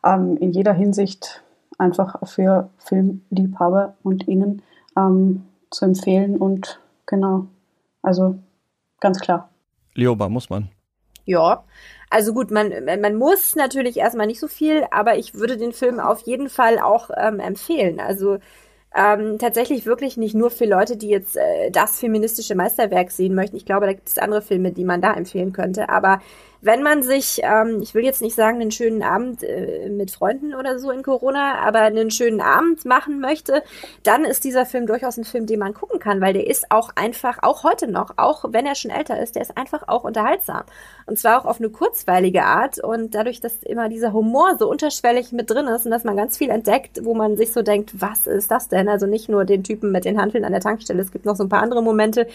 ähm, in jeder Hinsicht einfach für Filmliebhaber und Ihnen ähm, zu empfehlen. Und genau, also ganz klar. Lioba, muss man. Ja, also gut, man, man muss natürlich erstmal nicht so viel, aber ich würde den Film auf jeden Fall auch ähm, empfehlen. Also ähm, tatsächlich wirklich nicht nur für Leute, die jetzt äh, das feministische Meisterwerk sehen möchten. Ich glaube, da gibt es andere Filme, die man da empfehlen könnte. Aber wenn man sich, ähm, ich will jetzt nicht sagen, einen schönen Abend äh, mit Freunden oder so in Corona, aber einen schönen Abend machen möchte, dann ist dieser Film durchaus ein Film, den man gucken kann, weil der ist auch einfach, auch heute noch, auch wenn er schon älter ist, der ist einfach auch unterhaltsam. Und zwar auch auf eine kurzweilige Art und dadurch, dass immer dieser Humor so unterschwellig mit drin ist und dass man ganz viel entdeckt, wo man sich so denkt, was ist das denn? Also nicht nur den Typen mit den Handeln an der Tankstelle, es gibt noch so ein paar andere Momente,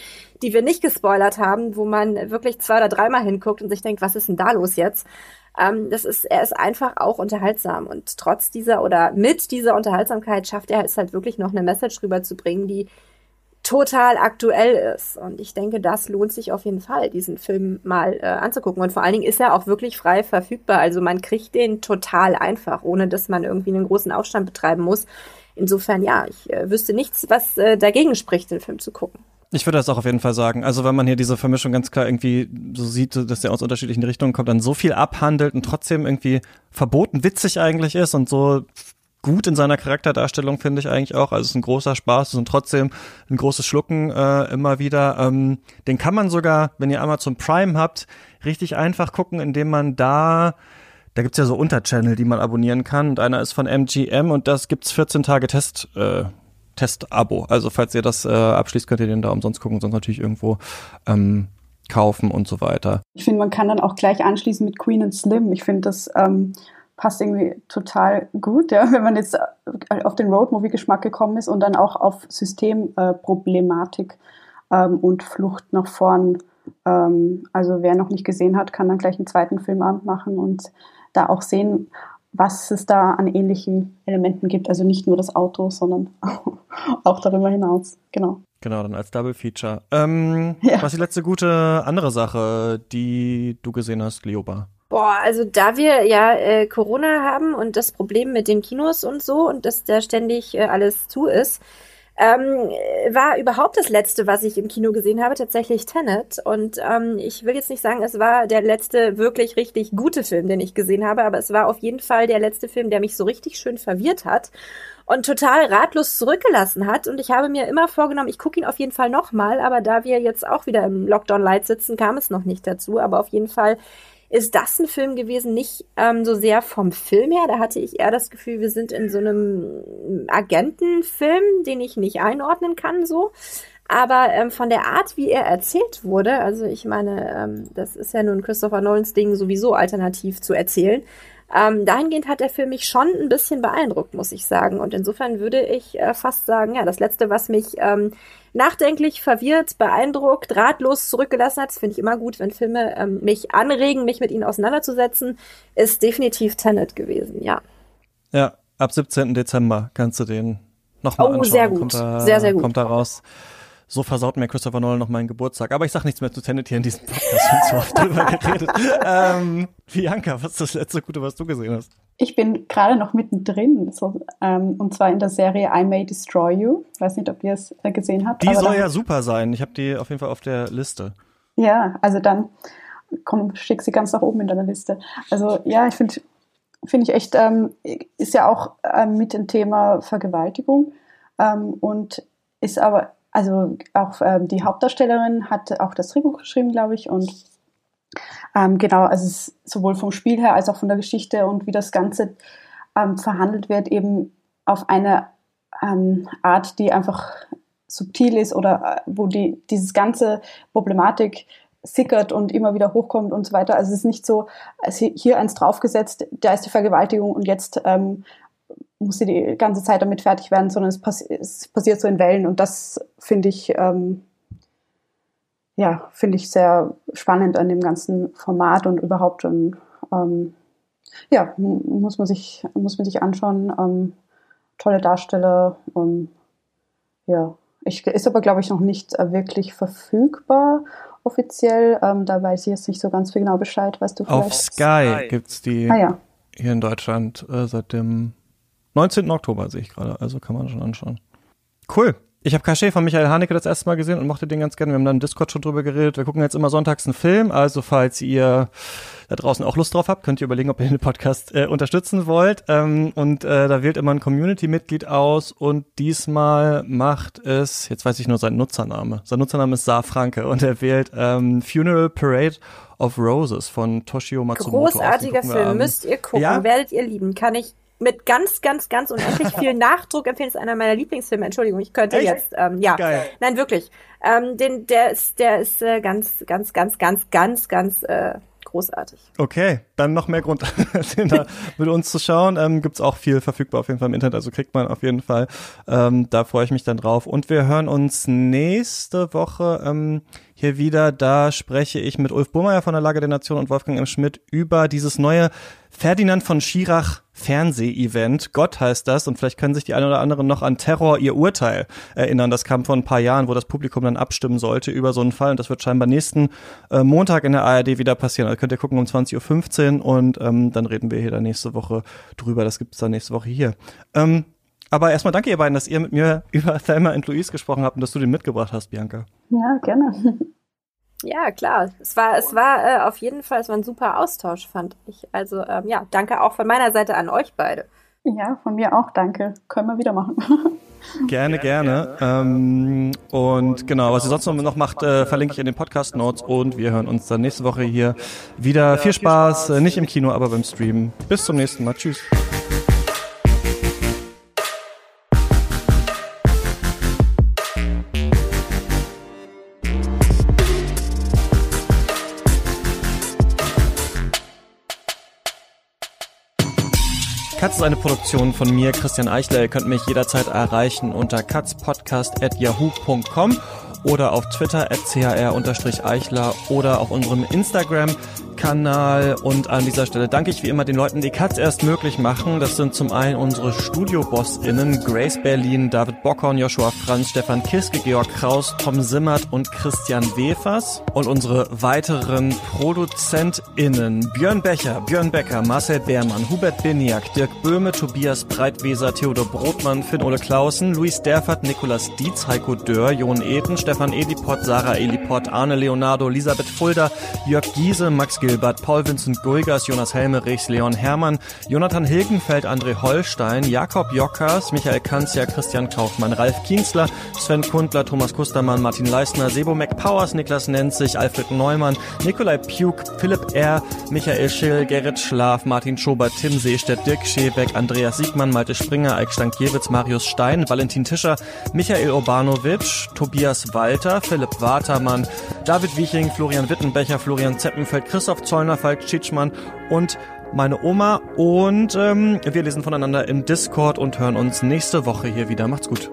die wir nicht gespoilert haben, wo man wirklich zwei oder dreimal hinguckt und sich denkt, was ist denn da los jetzt? Ähm, das ist, er ist einfach auch unterhaltsam und trotz dieser oder mit dieser Unterhaltsamkeit schafft er es halt wirklich noch eine Message rüberzubringen, die total aktuell ist. Und ich denke, das lohnt sich auf jeden Fall, diesen Film mal äh, anzugucken. Und vor allen Dingen ist er auch wirklich frei verfügbar. Also man kriegt den total einfach, ohne dass man irgendwie einen großen Aufstand betreiben muss. Insofern ja, ich äh, wüsste nichts, was äh, dagegen spricht, den Film zu gucken. Ich würde das auch auf jeden Fall sagen. Also wenn man hier diese Vermischung ganz klar irgendwie so sieht, dass der aus unterschiedlichen Richtungen kommt, dann so viel abhandelt und trotzdem irgendwie verboten witzig eigentlich ist und so gut in seiner Charakterdarstellung, finde ich eigentlich auch. Also es ist ein großer Spaß und trotzdem ein großes Schlucken äh, immer wieder. Ähm, den kann man sogar, wenn ihr Amazon Prime habt, richtig einfach gucken, indem man da da gibt's ja so Unterchannel, die man abonnieren kann. Und einer ist von MGM und das gibt's 14 Tage Test, äh, Test-Abo. Also falls ihr das äh, abschließt, könnt ihr den da umsonst gucken, sonst natürlich irgendwo ähm, kaufen und so weiter. Ich finde, man kann dann auch gleich anschließen mit Queen and Slim. Ich finde, das ähm, passt irgendwie total gut, ja, wenn man jetzt äh, auf den Roadmovie-Geschmack gekommen ist und dann auch auf Systemproblematik äh, ähm, und Flucht nach vorn. Ähm, also wer noch nicht gesehen hat, kann dann gleich einen zweiten Filmabend machen und da auch sehen, was es da an ähnlichen Elementen gibt. Also nicht nur das Auto, sondern auch darüber hinaus. Genau. Genau, dann als Double Feature. Ähm, ja. Was ist die letzte gute andere Sache, die du gesehen hast, Leoba? Boah, also da wir ja äh, Corona haben und das Problem mit den Kinos und so und dass da ständig äh, alles zu ist, ähm, war überhaupt das letzte, was ich im Kino gesehen habe, tatsächlich Tenet. Und ähm, ich will jetzt nicht sagen, es war der letzte wirklich richtig gute Film, den ich gesehen habe, aber es war auf jeden Fall der letzte Film, der mich so richtig schön verwirrt hat und total ratlos zurückgelassen hat. Und ich habe mir immer vorgenommen, ich gucke ihn auf jeden Fall nochmal, aber da wir jetzt auch wieder im Lockdown Light sitzen, kam es noch nicht dazu. Aber auf jeden Fall ist das ein Film gewesen, nicht ähm, so sehr vom Film her. Da hatte ich eher das Gefühl, wir sind in so einem Agentenfilm, den ich nicht einordnen kann, so. Aber ähm, von der Art, wie er erzählt wurde, also ich meine, ähm, das ist ja nun Christopher Nolans Ding, sowieso alternativ zu erzählen. Ähm, dahingehend hat der Film mich schon ein bisschen beeindruckt, muss ich sagen. Und insofern würde ich äh, fast sagen, ja, das Letzte, was mich ähm, nachdenklich, verwirrt, beeindruckt, ratlos zurückgelassen hat, das finde ich immer gut, wenn Filme ähm, mich anregen, mich mit ihnen auseinanderzusetzen, ist definitiv Tenet gewesen, ja. Ja, ab 17. Dezember kannst du den nochmal oh, anschauen. sehr gut, da, sehr, sehr gut. Kommt da raus so versaut mir Christopher Nolan noch meinen Geburtstag. Aber ich sag nichts mehr zu Tenet hier in diesem Podcast, haben zu oft drüber geredet. Ähm, Bianca, was ist das letzte Gute, was du gesehen hast? Ich bin gerade noch mittendrin, so, ähm, und zwar in der Serie I May Destroy You. Ich weiß nicht, ob ihr es äh, gesehen habt. Die soll ja super sein. Ich habe die auf jeden Fall auf der Liste. Ja, also dann komm, schick sie ganz nach oben in deiner Liste. Also ja, ich finde finde ich echt, ähm, ist ja auch ähm, mit dem Thema Vergewaltigung ähm, und ist aber, also auch ähm, die Hauptdarstellerin hat auch das Drehbuch geschrieben, glaube ich, und ähm, genau, also es ist sowohl vom Spiel her als auch von der Geschichte und wie das Ganze ähm, verhandelt wird, eben auf eine ähm, Art, die einfach subtil ist oder äh, wo die, dieses ganze Problematik sickert und immer wieder hochkommt und so weiter. Also es ist nicht so, es hier eins draufgesetzt, da ist die Vergewaltigung und jetzt ähm, muss sie die ganze Zeit damit fertig werden, sondern es, passi es passiert so in Wellen und das finde ich, ähm, ja, finde ich sehr spannend an dem ganzen Format und überhaupt, und, ähm, ja, muss man sich, muss man sich anschauen. Ähm, tolle Darsteller und ja, ich, ist aber, glaube ich, noch nicht äh, wirklich verfügbar offiziell. Ähm, da weiß ich jetzt nicht so ganz genau Bescheid, was du vielleicht. Auf Sky gibt's die ah, ja. hier in Deutschland äh, seit dem 19. Oktober, sehe ich gerade. Also kann man schon anschauen. Cool. Ich habe Cachet von Michael Haneke das erste Mal gesehen und mochte den ganz gerne. Wir haben dann im Discord schon drüber geredet. Wir gucken jetzt immer sonntags einen Film. Also falls ihr da draußen auch Lust drauf habt, könnt ihr überlegen, ob ihr den Podcast äh, unterstützen wollt. Ähm, und äh, da wählt immer ein Community-Mitglied aus und diesmal macht es, jetzt weiß ich nur seinen Nutzername. Sein Nutzername ist Saar Franke und er wählt ähm, Funeral Parade of Roses von Toshio Matsumoto. Großartiger Film, müsst ihr gucken, ja? werdet ihr lieben. Kann ich mit ganz, ganz, ganz unendlich viel Nachdruck empfehlen. ist einer meiner Lieblingsfilme. Entschuldigung, ich könnte Echt? jetzt, ähm, ja, Geil. nein, wirklich. Ähm, den, der ist, der ist äh, ganz, ganz, ganz, ganz, ganz, ganz äh, großartig. Okay, dann noch mehr Grund, den da mit uns zu schauen. Ähm, Gibt auch viel verfügbar auf jeden Fall im Internet, also kriegt man auf jeden Fall. Ähm, da freue ich mich dann drauf. Und wir hören uns nächste Woche ähm, hier wieder. Da spreche ich mit Ulf Burmeier von der Lage der Nation und Wolfgang M. Schmidt über dieses neue Ferdinand von Schirach Fernseh-Event. Gott heißt das. Und vielleicht können sich die einen oder anderen noch an Terror, ihr Urteil erinnern. Das kam vor ein paar Jahren, wo das Publikum dann abstimmen sollte über so einen Fall. Und das wird scheinbar nächsten äh, Montag in der ARD wieder passieren. Also könnt ihr gucken um 20.15 Uhr und ähm, dann reden wir hier dann nächste Woche drüber. Das gibt's dann nächste Woche hier. Ähm, aber erstmal danke ihr beiden, dass ihr mit mir über Thelma und Louise gesprochen habt und dass du den mitgebracht hast, Bianca. Ja, gerne. Ja, klar. Es war, es war äh, auf jeden Fall, es war ein super Austausch, fand ich. Also ähm, ja, danke auch von meiner Seite an euch beide. Ja, von mir auch, danke. Können wir wieder machen. Gerne, gerne. Ähm, und genau, was ihr sonst noch macht, äh, verlinke ich in den Podcast Notes und wir hören uns dann nächste Woche hier wieder. Viel Spaß, äh, nicht im Kino, aber beim Stream. Bis zum nächsten Mal. Tschüss. Katz ist eine Produktion von mir, Christian Eichler. Ihr könnt mich jederzeit erreichen unter katzpodcast.yahoo.com oder auf Twitter at chr-eichler oder auf unserem Instagram Kanal und an dieser Stelle danke ich wie immer den Leuten, die Katz erst möglich machen. Das sind zum einen unsere Studio-BossInnen Grace Berlin, David Bockhorn, Joshua Franz, Stefan Kiske, Georg Kraus, Tom Simmert und Christian Wefers und unsere weiteren ProduzentInnen Björn Becher, Björn Becker, Marcel Beermann, Hubert Biniak, Dirk Böhme, Tobias Breitweser, Theodor Brotmann, Finn-Ole Klausen, Luis Derfert, Nikolas Dietz, Heiko Dörr, Jon Eden, Stefan Edipott, Sarah Elipott, Arne Leonardo, Elisabeth Fulda, Jörg Giese, Max Gilbert, Paul Vincent Gulgas, Jonas Helmerichs, Leon Hermann, Jonathan Hilgenfeld, André Holstein, Jakob Jockers, Michael Kanzia, Christian Kaufmann, Ralf Kienzler, Sven Kundler, Thomas Kustermann, Martin Leisner, Sebo McPowers, Niklas Nenzig, Alfred Neumann, Nikolai Puk, Philipp R., Michael Schill, Gerrit Schlaf, Martin Schober, Tim Seestedt, Dirk Schebeck, Andreas Siegmann, Malte Springer, Eik Stankiewicz, Marius Stein, Valentin Tischer, Michael Urbanovic, Tobias Walter, Philipp Watermann, David Wieching, Florian Wittenbecher, Florian Zeppenfeld, Christoph Christoph Zollner, Falk Tschitschmann und meine Oma. Und ähm, wir lesen voneinander im Discord und hören uns nächste Woche hier wieder. Macht's gut.